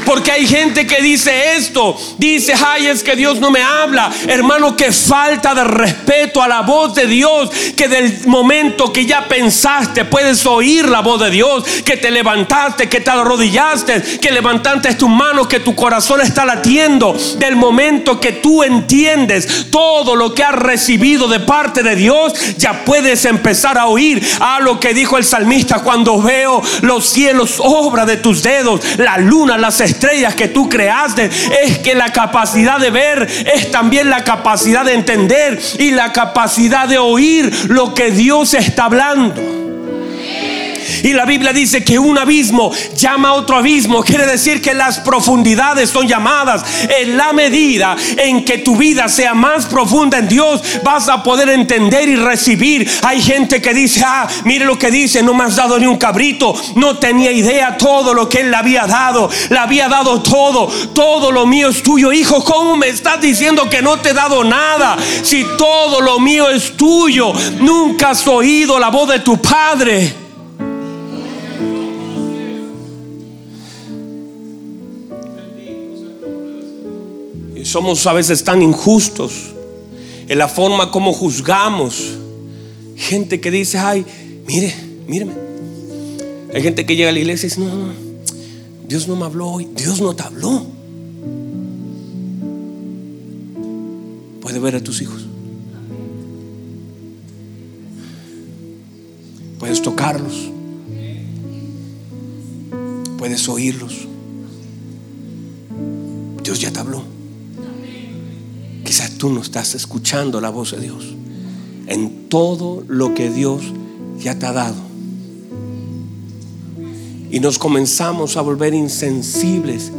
Porque hay gente que dice esto, dice, ay, es que Dios no me habla. Hermano, que falta de respeto a la voz de Dios, que del momento que ya pensaste puedes oír la voz de Dios, que te levantaste, que te arrodillaste, que levantaste tus manos, que tu corazón está latiendo. Del momento que tú entiendes todo lo que has recibido de parte de Dios, ya puedes empezar a oír a lo que dijo el salmista cuando veo los cielos, obra de tus dedos, la luna, las estrellas estrellas que tú creaste, es que la capacidad de ver es también la capacidad de entender y la capacidad de oír lo que Dios está hablando. Y la Biblia dice que un abismo llama a otro abismo. Quiere decir que las profundidades son llamadas. En la medida en que tu vida sea más profunda en Dios, vas a poder entender y recibir. Hay gente que dice, ah, mire lo que dice, no me has dado ni un cabrito. No tenía idea todo lo que él le había dado. Le había dado todo. Todo lo mío es tuyo. Hijo, ¿cómo me estás diciendo que no te he dado nada? Si todo lo mío es tuyo. Nunca has oído la voz de tu padre. Somos a veces tan injustos en la forma como juzgamos. Gente que dice, ay, mire, míreme. Hay gente que llega a la iglesia y dice, no, no, Dios no me habló hoy. Dios no te habló. Puede ver a tus hijos. Puedes tocarlos. Puedes oírlos. Dios ya te habló. Quizás tú no estás escuchando la voz de Dios en todo lo que Dios ya te ha dado. Y nos comenzamos a volver insensibles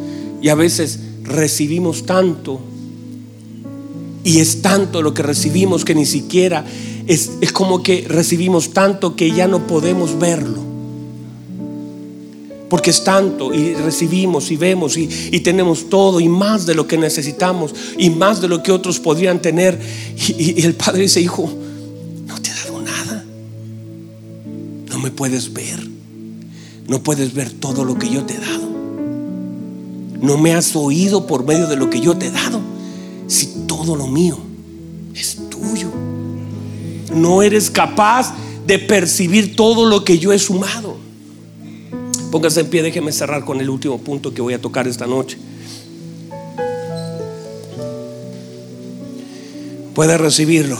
y a veces recibimos tanto y es tanto lo que recibimos que ni siquiera es, es como que recibimos tanto que ya no podemos verlo. Porque es tanto y recibimos y vemos y, y, tenemos todo y más de lo que necesitamos y más de lo que otros podrían tener. Y, y, el Padre dice, hijo, no te he dado nada. No me puedes ver. No puedes ver todo lo que yo te he dado. No me has oído por medio de lo que yo te he dado. Si todo lo mío es tuyo. No eres capaz de percibir todo lo que yo he sumado. Póngase en pie, déjeme cerrar con el último punto que voy a tocar esta noche. Puede recibirlo.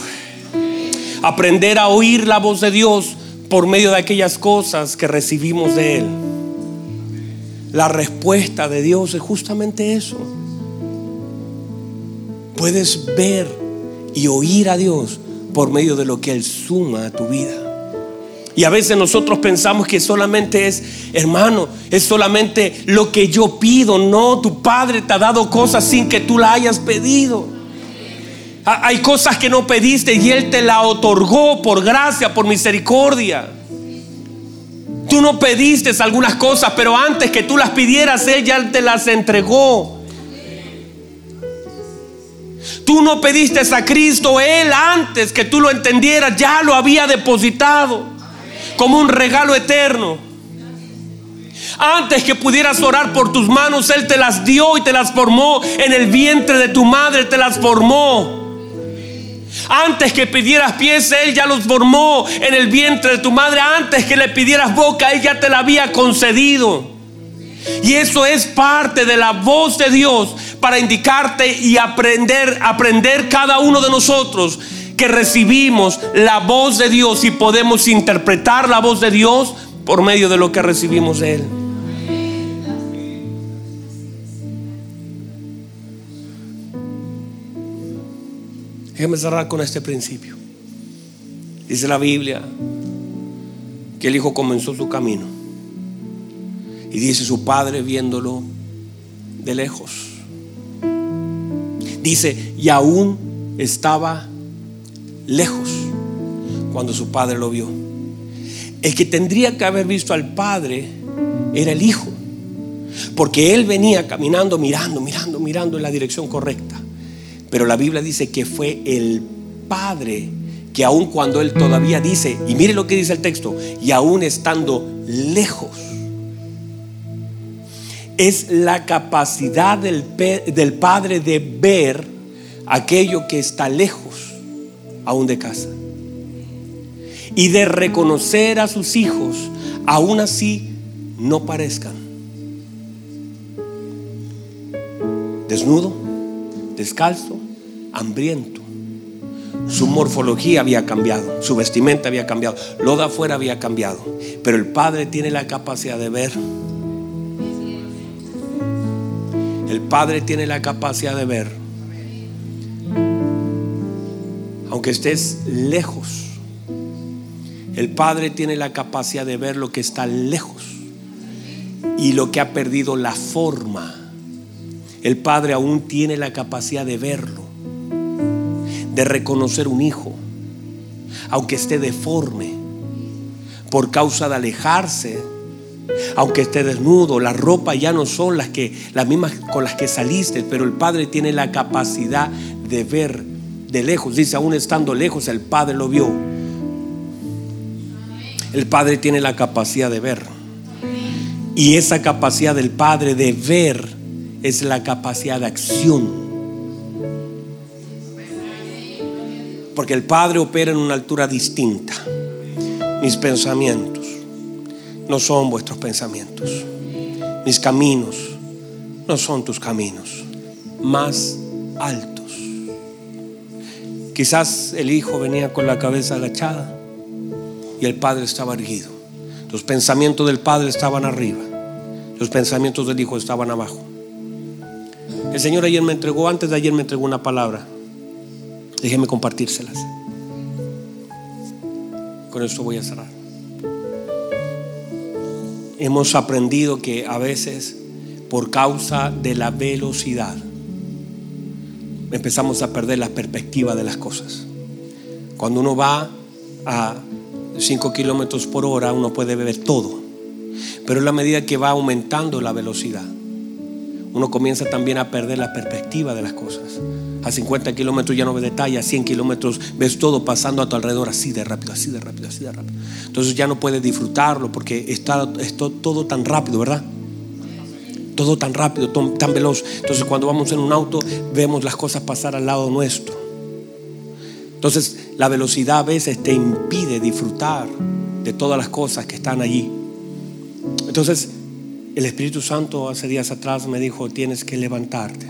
Aprender a oír la voz de Dios por medio de aquellas cosas que recibimos de Él. La respuesta de Dios es justamente eso. Puedes ver y oír a Dios por medio de lo que Él suma a tu vida. Y a veces nosotros pensamos que solamente es, hermano, es solamente lo que yo pido. No, tu Padre te ha dado cosas sin que tú la hayas pedido. Hay cosas que no pediste y Él te la otorgó por gracia, por misericordia. Tú no pediste algunas cosas, pero antes que tú las pidieras, Él ya te las entregó. Tú no pediste a Cristo, Él antes que tú lo entendieras, ya lo había depositado como un regalo eterno. Antes que pudieras orar por tus manos, Él te las dio y te las formó. En el vientre de tu madre te las formó. Antes que pidieras pies, Él ya los formó en el vientre de tu madre. Antes que le pidieras boca, Él ya te la había concedido. Y eso es parte de la voz de Dios para indicarte y aprender, aprender cada uno de nosotros que recibimos la voz de Dios y podemos interpretar la voz de Dios por medio de lo que recibimos de Él. Déjame cerrar con este principio. Dice la Biblia que el Hijo comenzó su camino. Y dice su Padre viéndolo de lejos. Dice, y aún estaba lejos cuando su padre lo vio. El que tendría que haber visto al padre era el hijo, porque él venía caminando, mirando, mirando, mirando en la dirección correcta. Pero la Biblia dice que fue el padre que aun cuando él todavía dice, y mire lo que dice el texto, y aún estando lejos, es la capacidad del, del padre de ver aquello que está lejos aún de casa. Y de reconocer a sus hijos, aún así no parezcan. Desnudo, descalzo, hambriento. Su morfología había cambiado, su vestimenta había cambiado, lo de afuera había cambiado. Pero el Padre tiene la capacidad de ver. El Padre tiene la capacidad de ver aunque estés lejos, el Padre tiene la capacidad de ver lo que está lejos y lo que ha perdido la forma. El Padre aún tiene la capacidad de verlo, de reconocer un hijo, aunque esté deforme, por causa de alejarse, aunque esté desnudo, las ropas ya no son las que las mismas con las que saliste, pero el Padre tiene la capacidad de ver de lejos. Dice, aún estando lejos, el Padre lo vio. El Padre tiene la capacidad de ver. Y esa capacidad del Padre de ver es la capacidad de acción. Porque el Padre opera en una altura distinta. Mis pensamientos no son vuestros pensamientos. Mis caminos no son tus caminos. Más alto Quizás el hijo venía con la cabeza agachada y el padre estaba erguido. Los pensamientos del padre estaban arriba, los pensamientos del hijo estaban abajo. El Señor ayer me entregó, antes de ayer me entregó una palabra. Déjeme compartírselas. Con esto voy a cerrar. Hemos aprendido que a veces por causa de la velocidad empezamos a perder la perspectiva de las cosas. Cuando uno va a 5 kilómetros por hora uno puede ver todo. Pero en la medida que va aumentando la velocidad, uno comienza también a perder la perspectiva de las cosas. A 50 kilómetros ya no ves detalle, a 100 kilómetros ves todo pasando a tu alrededor así de rápido, así de rápido, así de rápido. Entonces ya no puedes disfrutarlo porque está, todo tan rápido, ¿verdad? Todo tan rápido, tan veloz. Entonces cuando vamos en un auto vemos las cosas pasar al lado nuestro. Entonces la velocidad a veces te impide disfrutar de todas las cosas que están allí. Entonces el Espíritu Santo hace días atrás me dijo, tienes que levantarte.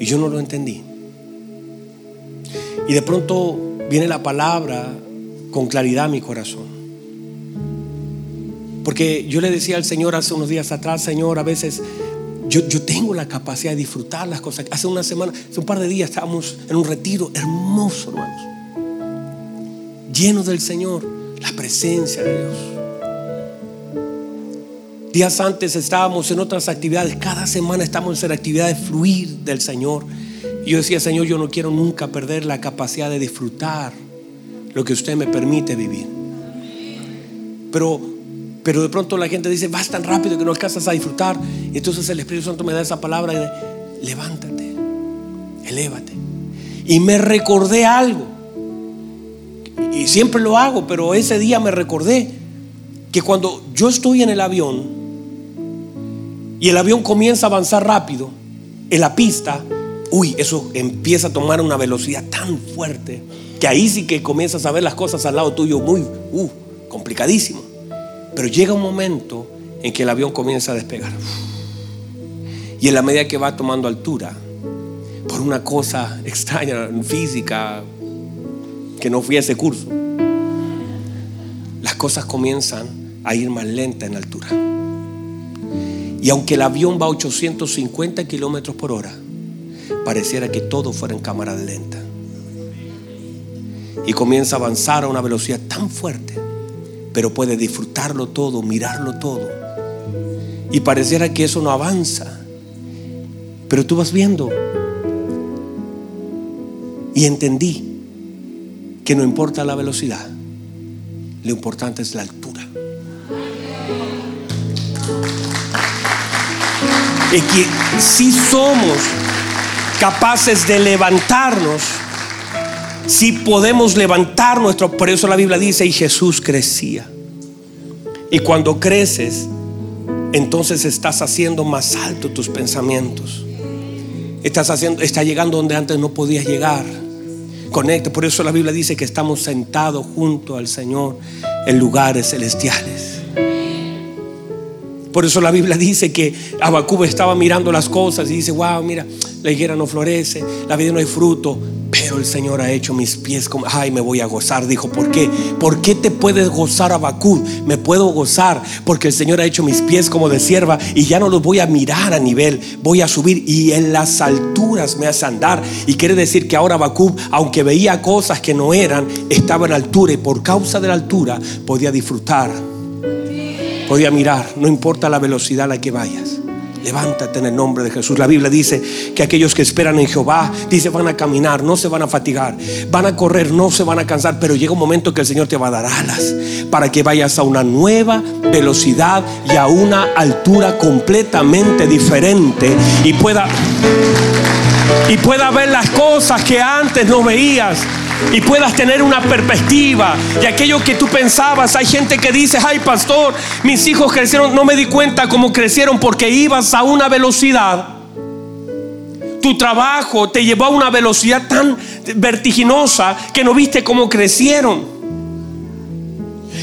Y yo no lo entendí. Y de pronto viene la palabra con claridad a mi corazón. Porque yo le decía al Señor hace unos días atrás, Señor, a veces yo, yo, tengo la capacidad de disfrutar las cosas. Hace una semana, hace un par de días estábamos en un retiro hermoso, hermanos. Lleno del Señor, la presencia de Dios. Días antes estábamos en otras actividades, cada semana estamos en actividades fluir del Señor. Y yo decía, Señor, yo no quiero nunca perder la capacidad de disfrutar lo que usted me permite vivir. Pero, pero de pronto la gente dice, vas tan rápido que no alcanzas a disfrutar. Y entonces el Espíritu Santo me da esa palabra levántate, elévate. Y me recordé algo. Y siempre lo hago, pero ese día me recordé que cuando yo estoy en el avión, y el avión comienza a avanzar rápido en la pista, uy, eso empieza a tomar una velocidad tan fuerte que ahí sí que comienzas a ver las cosas al lado tuyo muy uh, complicadísimo. Pero llega un momento en que el avión comienza a despegar. Y en la medida que va tomando altura, por una cosa extraña, física, que no fui a ese curso, las cosas comienzan a ir más lenta en altura. Y aunque el avión va a 850 kilómetros por hora, pareciera que todo fuera en cámara lenta. Y comienza a avanzar a una velocidad tan fuerte, pero puede disfrutarlo todo, mirarlo todo. Y pareciera que eso no avanza. Pero tú vas viendo. Y entendí que no importa la velocidad, lo importante es la altura. y que si somos capaces de levantarnos, si podemos levantar nuestro, por eso la Biblia dice, y Jesús crecía. Y cuando creces, entonces estás haciendo más alto tus pensamientos. Estás haciendo, está llegando donde antes no podías llegar. Conecta, por eso la Biblia dice que estamos sentados junto al Señor en lugares celestiales. Por eso la Biblia dice que Abacub estaba mirando las cosas y dice, wow, mira, la higuera no florece, la vida no hay fruto, pero el Señor ha hecho mis pies como, ay, me voy a gozar. Dijo, ¿por qué? ¿Por qué te puedes gozar, Abacub? Me puedo gozar porque el Señor ha hecho mis pies como de sierva y ya no los voy a mirar a nivel, voy a subir y en las alturas me hace andar. Y quiere decir que ahora Abacub, aunque veía cosas que no eran, estaba en altura y por causa de la altura podía disfrutar podía mirar, no importa la velocidad a la que vayas. Levántate en el nombre de Jesús. La Biblia dice que aquellos que esperan en Jehová, dice, van a caminar, no se van a fatigar, van a correr, no se van a cansar, pero llega un momento que el Señor te va a dar alas para que vayas a una nueva velocidad y a una altura completamente diferente y pueda y pueda ver las cosas que antes no veías y puedas tener una perspectiva de aquello que tú pensabas. Hay gente que dice, ay pastor, mis hijos crecieron, no me di cuenta cómo crecieron porque ibas a una velocidad. Tu trabajo te llevó a una velocidad tan vertiginosa que no viste cómo crecieron.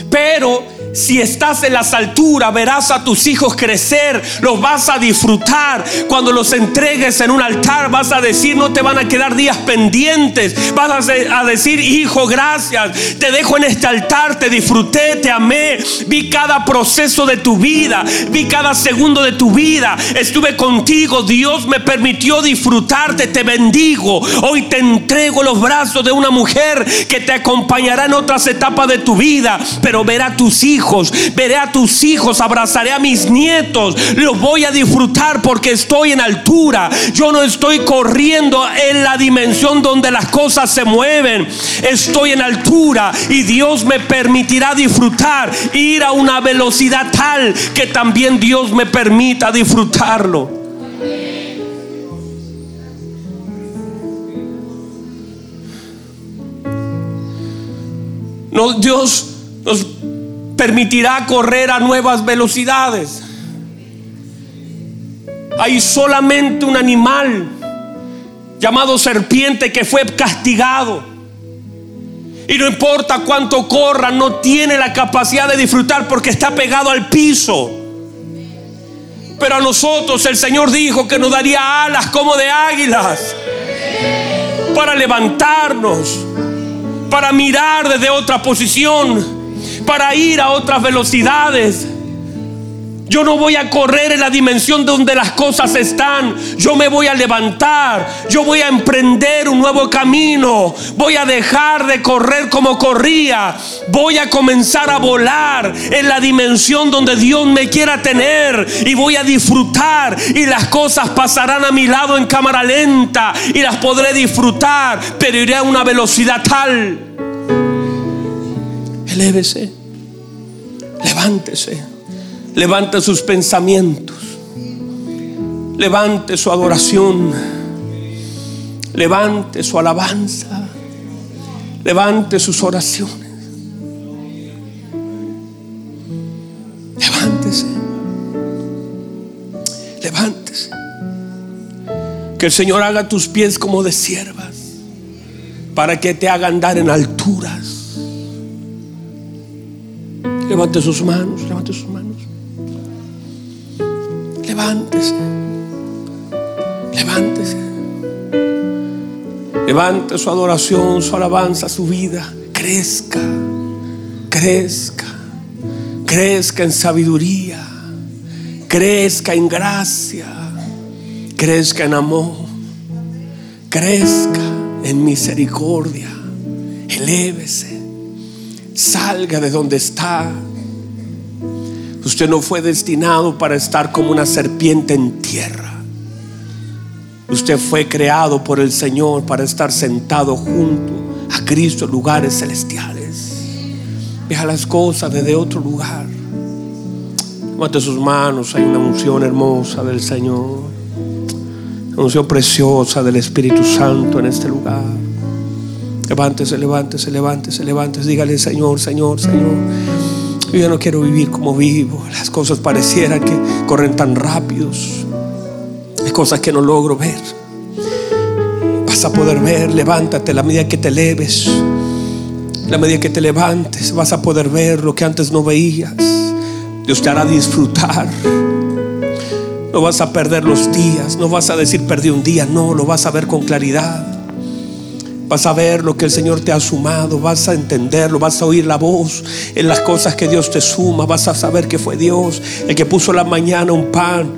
Pero si estás en las alturas, verás a tus hijos crecer, los vas a disfrutar. Cuando los entregues en un altar, vas a decir, no te van a quedar días pendientes. Vas a decir, hijo, gracias. Te dejo en este altar, te disfruté, te amé. Vi cada proceso de tu vida, vi cada segundo de tu vida. Estuve contigo, Dios me permitió disfrutarte, te bendigo. Hoy te entrego los brazos de una mujer que te acompañará en otras etapas de tu vida, pero verá a tus hijos veré a tus hijos, abrazaré a mis nietos, los voy a disfrutar porque estoy en altura. Yo no estoy corriendo en la dimensión donde las cosas se mueven, estoy en altura y Dios me permitirá disfrutar, ir a una velocidad tal que también Dios me permita disfrutarlo. No, Dios nos permitirá correr a nuevas velocidades. Hay solamente un animal llamado serpiente que fue castigado. Y no importa cuánto corra, no tiene la capacidad de disfrutar porque está pegado al piso. Pero a nosotros el Señor dijo que nos daría alas como de águilas para levantarnos para mirar desde otra posición, para ir a otras velocidades. Yo no voy a correr en la dimensión donde las cosas están. Yo me voy a levantar. Yo voy a emprender un nuevo camino. Voy a dejar de correr como corría. Voy a comenzar a volar en la dimensión donde Dios me quiera tener. Y voy a disfrutar. Y las cosas pasarán a mi lado en cámara lenta. Y las podré disfrutar. Pero iré a una velocidad tal. Elévese. Levántese. Levante sus pensamientos. Levante su adoración. Levante su alabanza. Levante sus oraciones. Levántese. Levántese. Que el Señor haga tus pies como de siervas. Para que te haga andar en alturas. Levante sus manos. Levante sus manos. Levántese. Levántese. Levante su adoración, su alabanza, su vida. Crezca. Crezca. Crezca en sabiduría. Crezca en gracia. Crezca en amor. Crezca en misericordia. Elévese. Salga de donde está Usted no fue destinado para estar como una serpiente en tierra. Usted fue creado por el Señor para estar sentado junto a Cristo en lugares celestiales. Vea las cosas desde otro lugar. Levante sus manos, hay una unción hermosa del Señor. Una unción preciosa del Espíritu Santo en este lugar. Levántese, levántese, levántese, levántese. Dígale, Señor, Señor, Señor. Yo no quiero vivir como vivo. Las cosas parecieran que corren tan rápidos. Hay cosas que no logro ver. Vas a poder ver, levántate la medida que te leves. La medida que te levantes, vas a poder ver lo que antes no veías. Dios te hará disfrutar. No vas a perder los días, no vas a decir perdí un día, no, lo vas a ver con claridad. Vas a ver lo que el Señor te ha sumado, vas a entenderlo, vas a oír la voz en las cosas que Dios te suma, vas a saber que fue Dios el que puso la mañana un pan.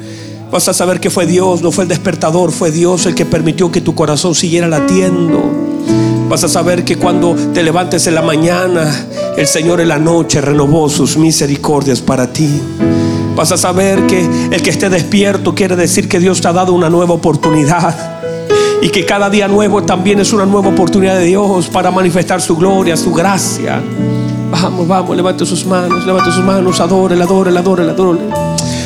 Vas a saber que fue Dios, no fue el despertador, fue Dios el que permitió que tu corazón siguiera latiendo. Vas a saber que cuando te levantes en la mañana, el Señor en la noche renovó sus misericordias para ti. Vas a saber que el que esté despierto quiere decir que Dios te ha dado una nueva oportunidad y que cada día nuevo también es una nueva oportunidad de Dios para manifestar su gloria, su gracia. Vamos, vamos, levante sus manos, levante sus manos, adore, adore, adore, adore.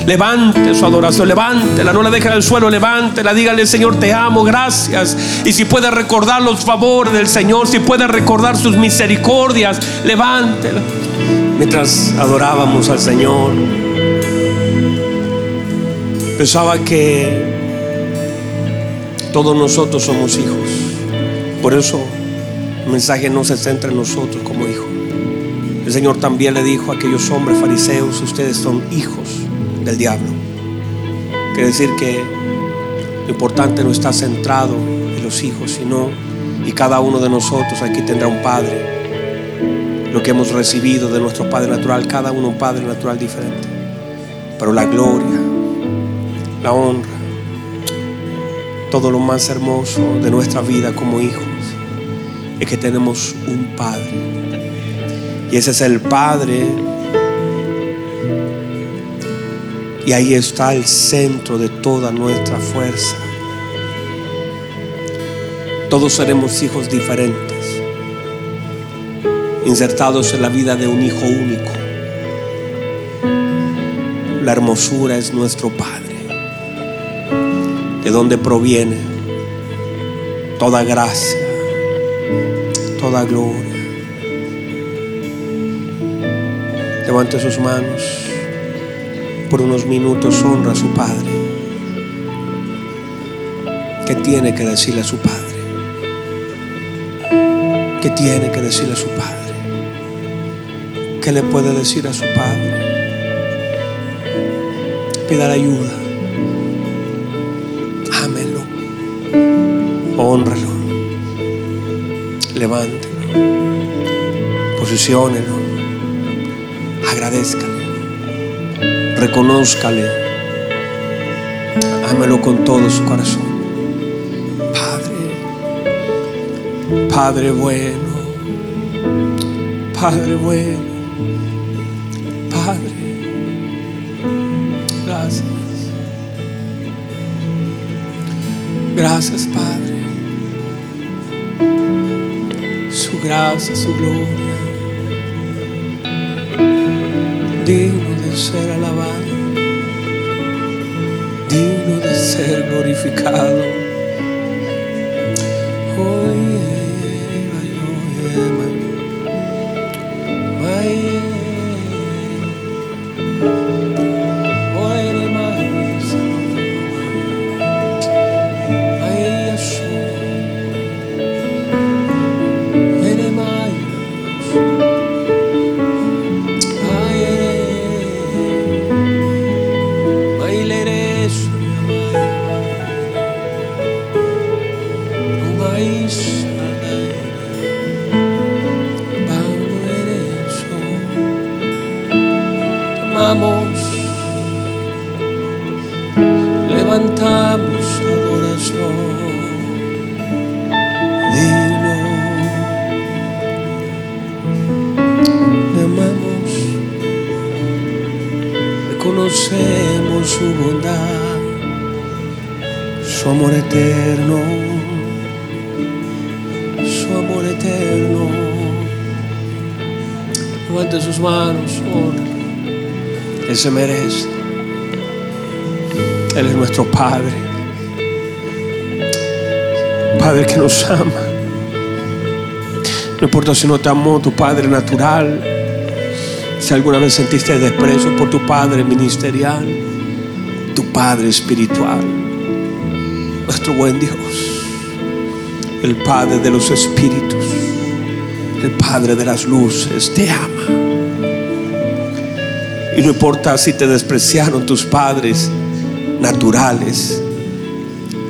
Levante su adoración, levántela, no la deje en el suelo, levántela, dígale, Señor, te amo, gracias. Y si puede recordar los favores del Señor, si puede recordar sus misericordias, levántela. Mientras adorábamos al Señor, pensaba que todos nosotros somos hijos. Por eso el mensaje no se centra en nosotros como hijos. El Señor también le dijo a aquellos hombres fariseos, ustedes son hijos del diablo. Quiere decir que lo importante no está centrado en los hijos, sino y cada uno de nosotros aquí tendrá un padre. Lo que hemos recibido de nuestro Padre natural, cada uno un Padre natural diferente. Pero la gloria, la honra, todo lo más hermoso de nuestra vida como hijos es que tenemos un Padre. Y ese es el Padre Y ahí está el centro de toda nuestra fuerza. Todos seremos hijos diferentes, insertados en la vida de un hijo único. La hermosura es nuestro Padre, de donde proviene toda gracia, toda gloria. Levante sus manos por unos minutos, honra a su Padre. ¿Qué tiene que decirle a su Padre? ¿Qué tiene que decirle a su Padre? ¿Qué le puede decir a su Padre? Pida ayuda. Honralo. Levántelo. Posiciónelo. Agradezcale. Reconózcale. Ámelo con todo su corazón. Padre. Padre bueno. Padre bueno. Padre. Gracias. Gracias, Padre. Su gracia, su gloria. Digno de ser alabado. Digno de ser glorificado. Oye, Se merece. Él es nuestro Padre. Padre que nos ama. No importa si no te amó tu Padre natural. Si alguna vez sentiste desprecio por tu Padre ministerial. Tu Padre espiritual. Nuestro buen Dios. El Padre de los Espíritus. El Padre de las luces. Te ama. Y no importa si te despreciaron tus padres naturales,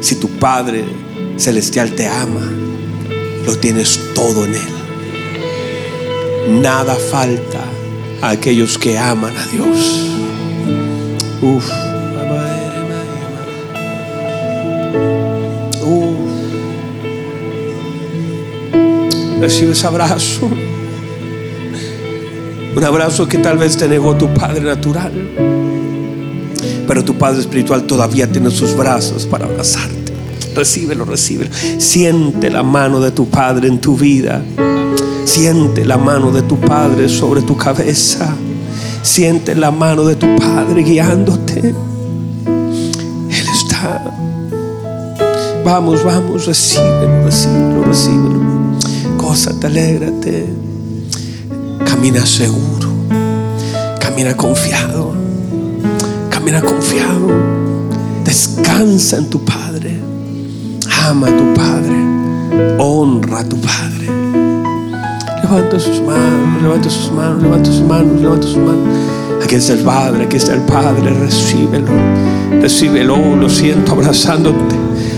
si tu Padre celestial te ama, lo tienes todo en Él. Nada falta a aquellos que aman a Dios. Uf. Uf. Recibe ese abrazo. Un abrazo que tal vez te negó tu Padre natural. Pero tu Padre espiritual todavía tiene sus brazos para abrazarte. Recíbelo, recíbelo. Siente la mano de tu Padre en tu vida. Siente la mano de tu Padre sobre tu cabeza. Siente la mano de tu Padre guiándote. Él está. Vamos, vamos, recíbelo, recíbelo, recíbelo. Gózate, alégrate. Camina seguro. Camina confiado. Camina confiado. Descansa en tu Padre. Ama a tu Padre. Honra a tu Padre. Levanta sus manos, levanta sus manos, levanta sus manos, levanta sus manos. Aquí está el Padre, aquí está el Padre, recíbelo, recíbelo, lo siento abrazándote,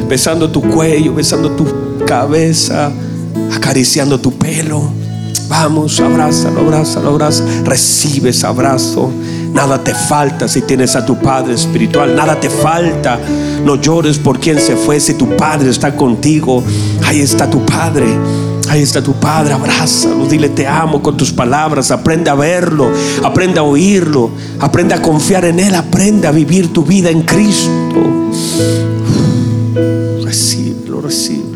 besando tu cuello, besando tu cabeza, acariciando tu pelo. Vamos, abrázalo, abrázalo, abrázalo. Recibe ese abrazo. Nada te falta si tienes a tu Padre espiritual. Nada te falta. No llores por quien se fue. Si tu Padre está contigo, ahí está tu Padre. Ahí está tu Padre, abrázalo, dile te amo con tus palabras, aprende a verlo, aprende a oírlo, aprende a confiar en Él, aprende a vivir tu vida en Cristo. Recíbelo, recibe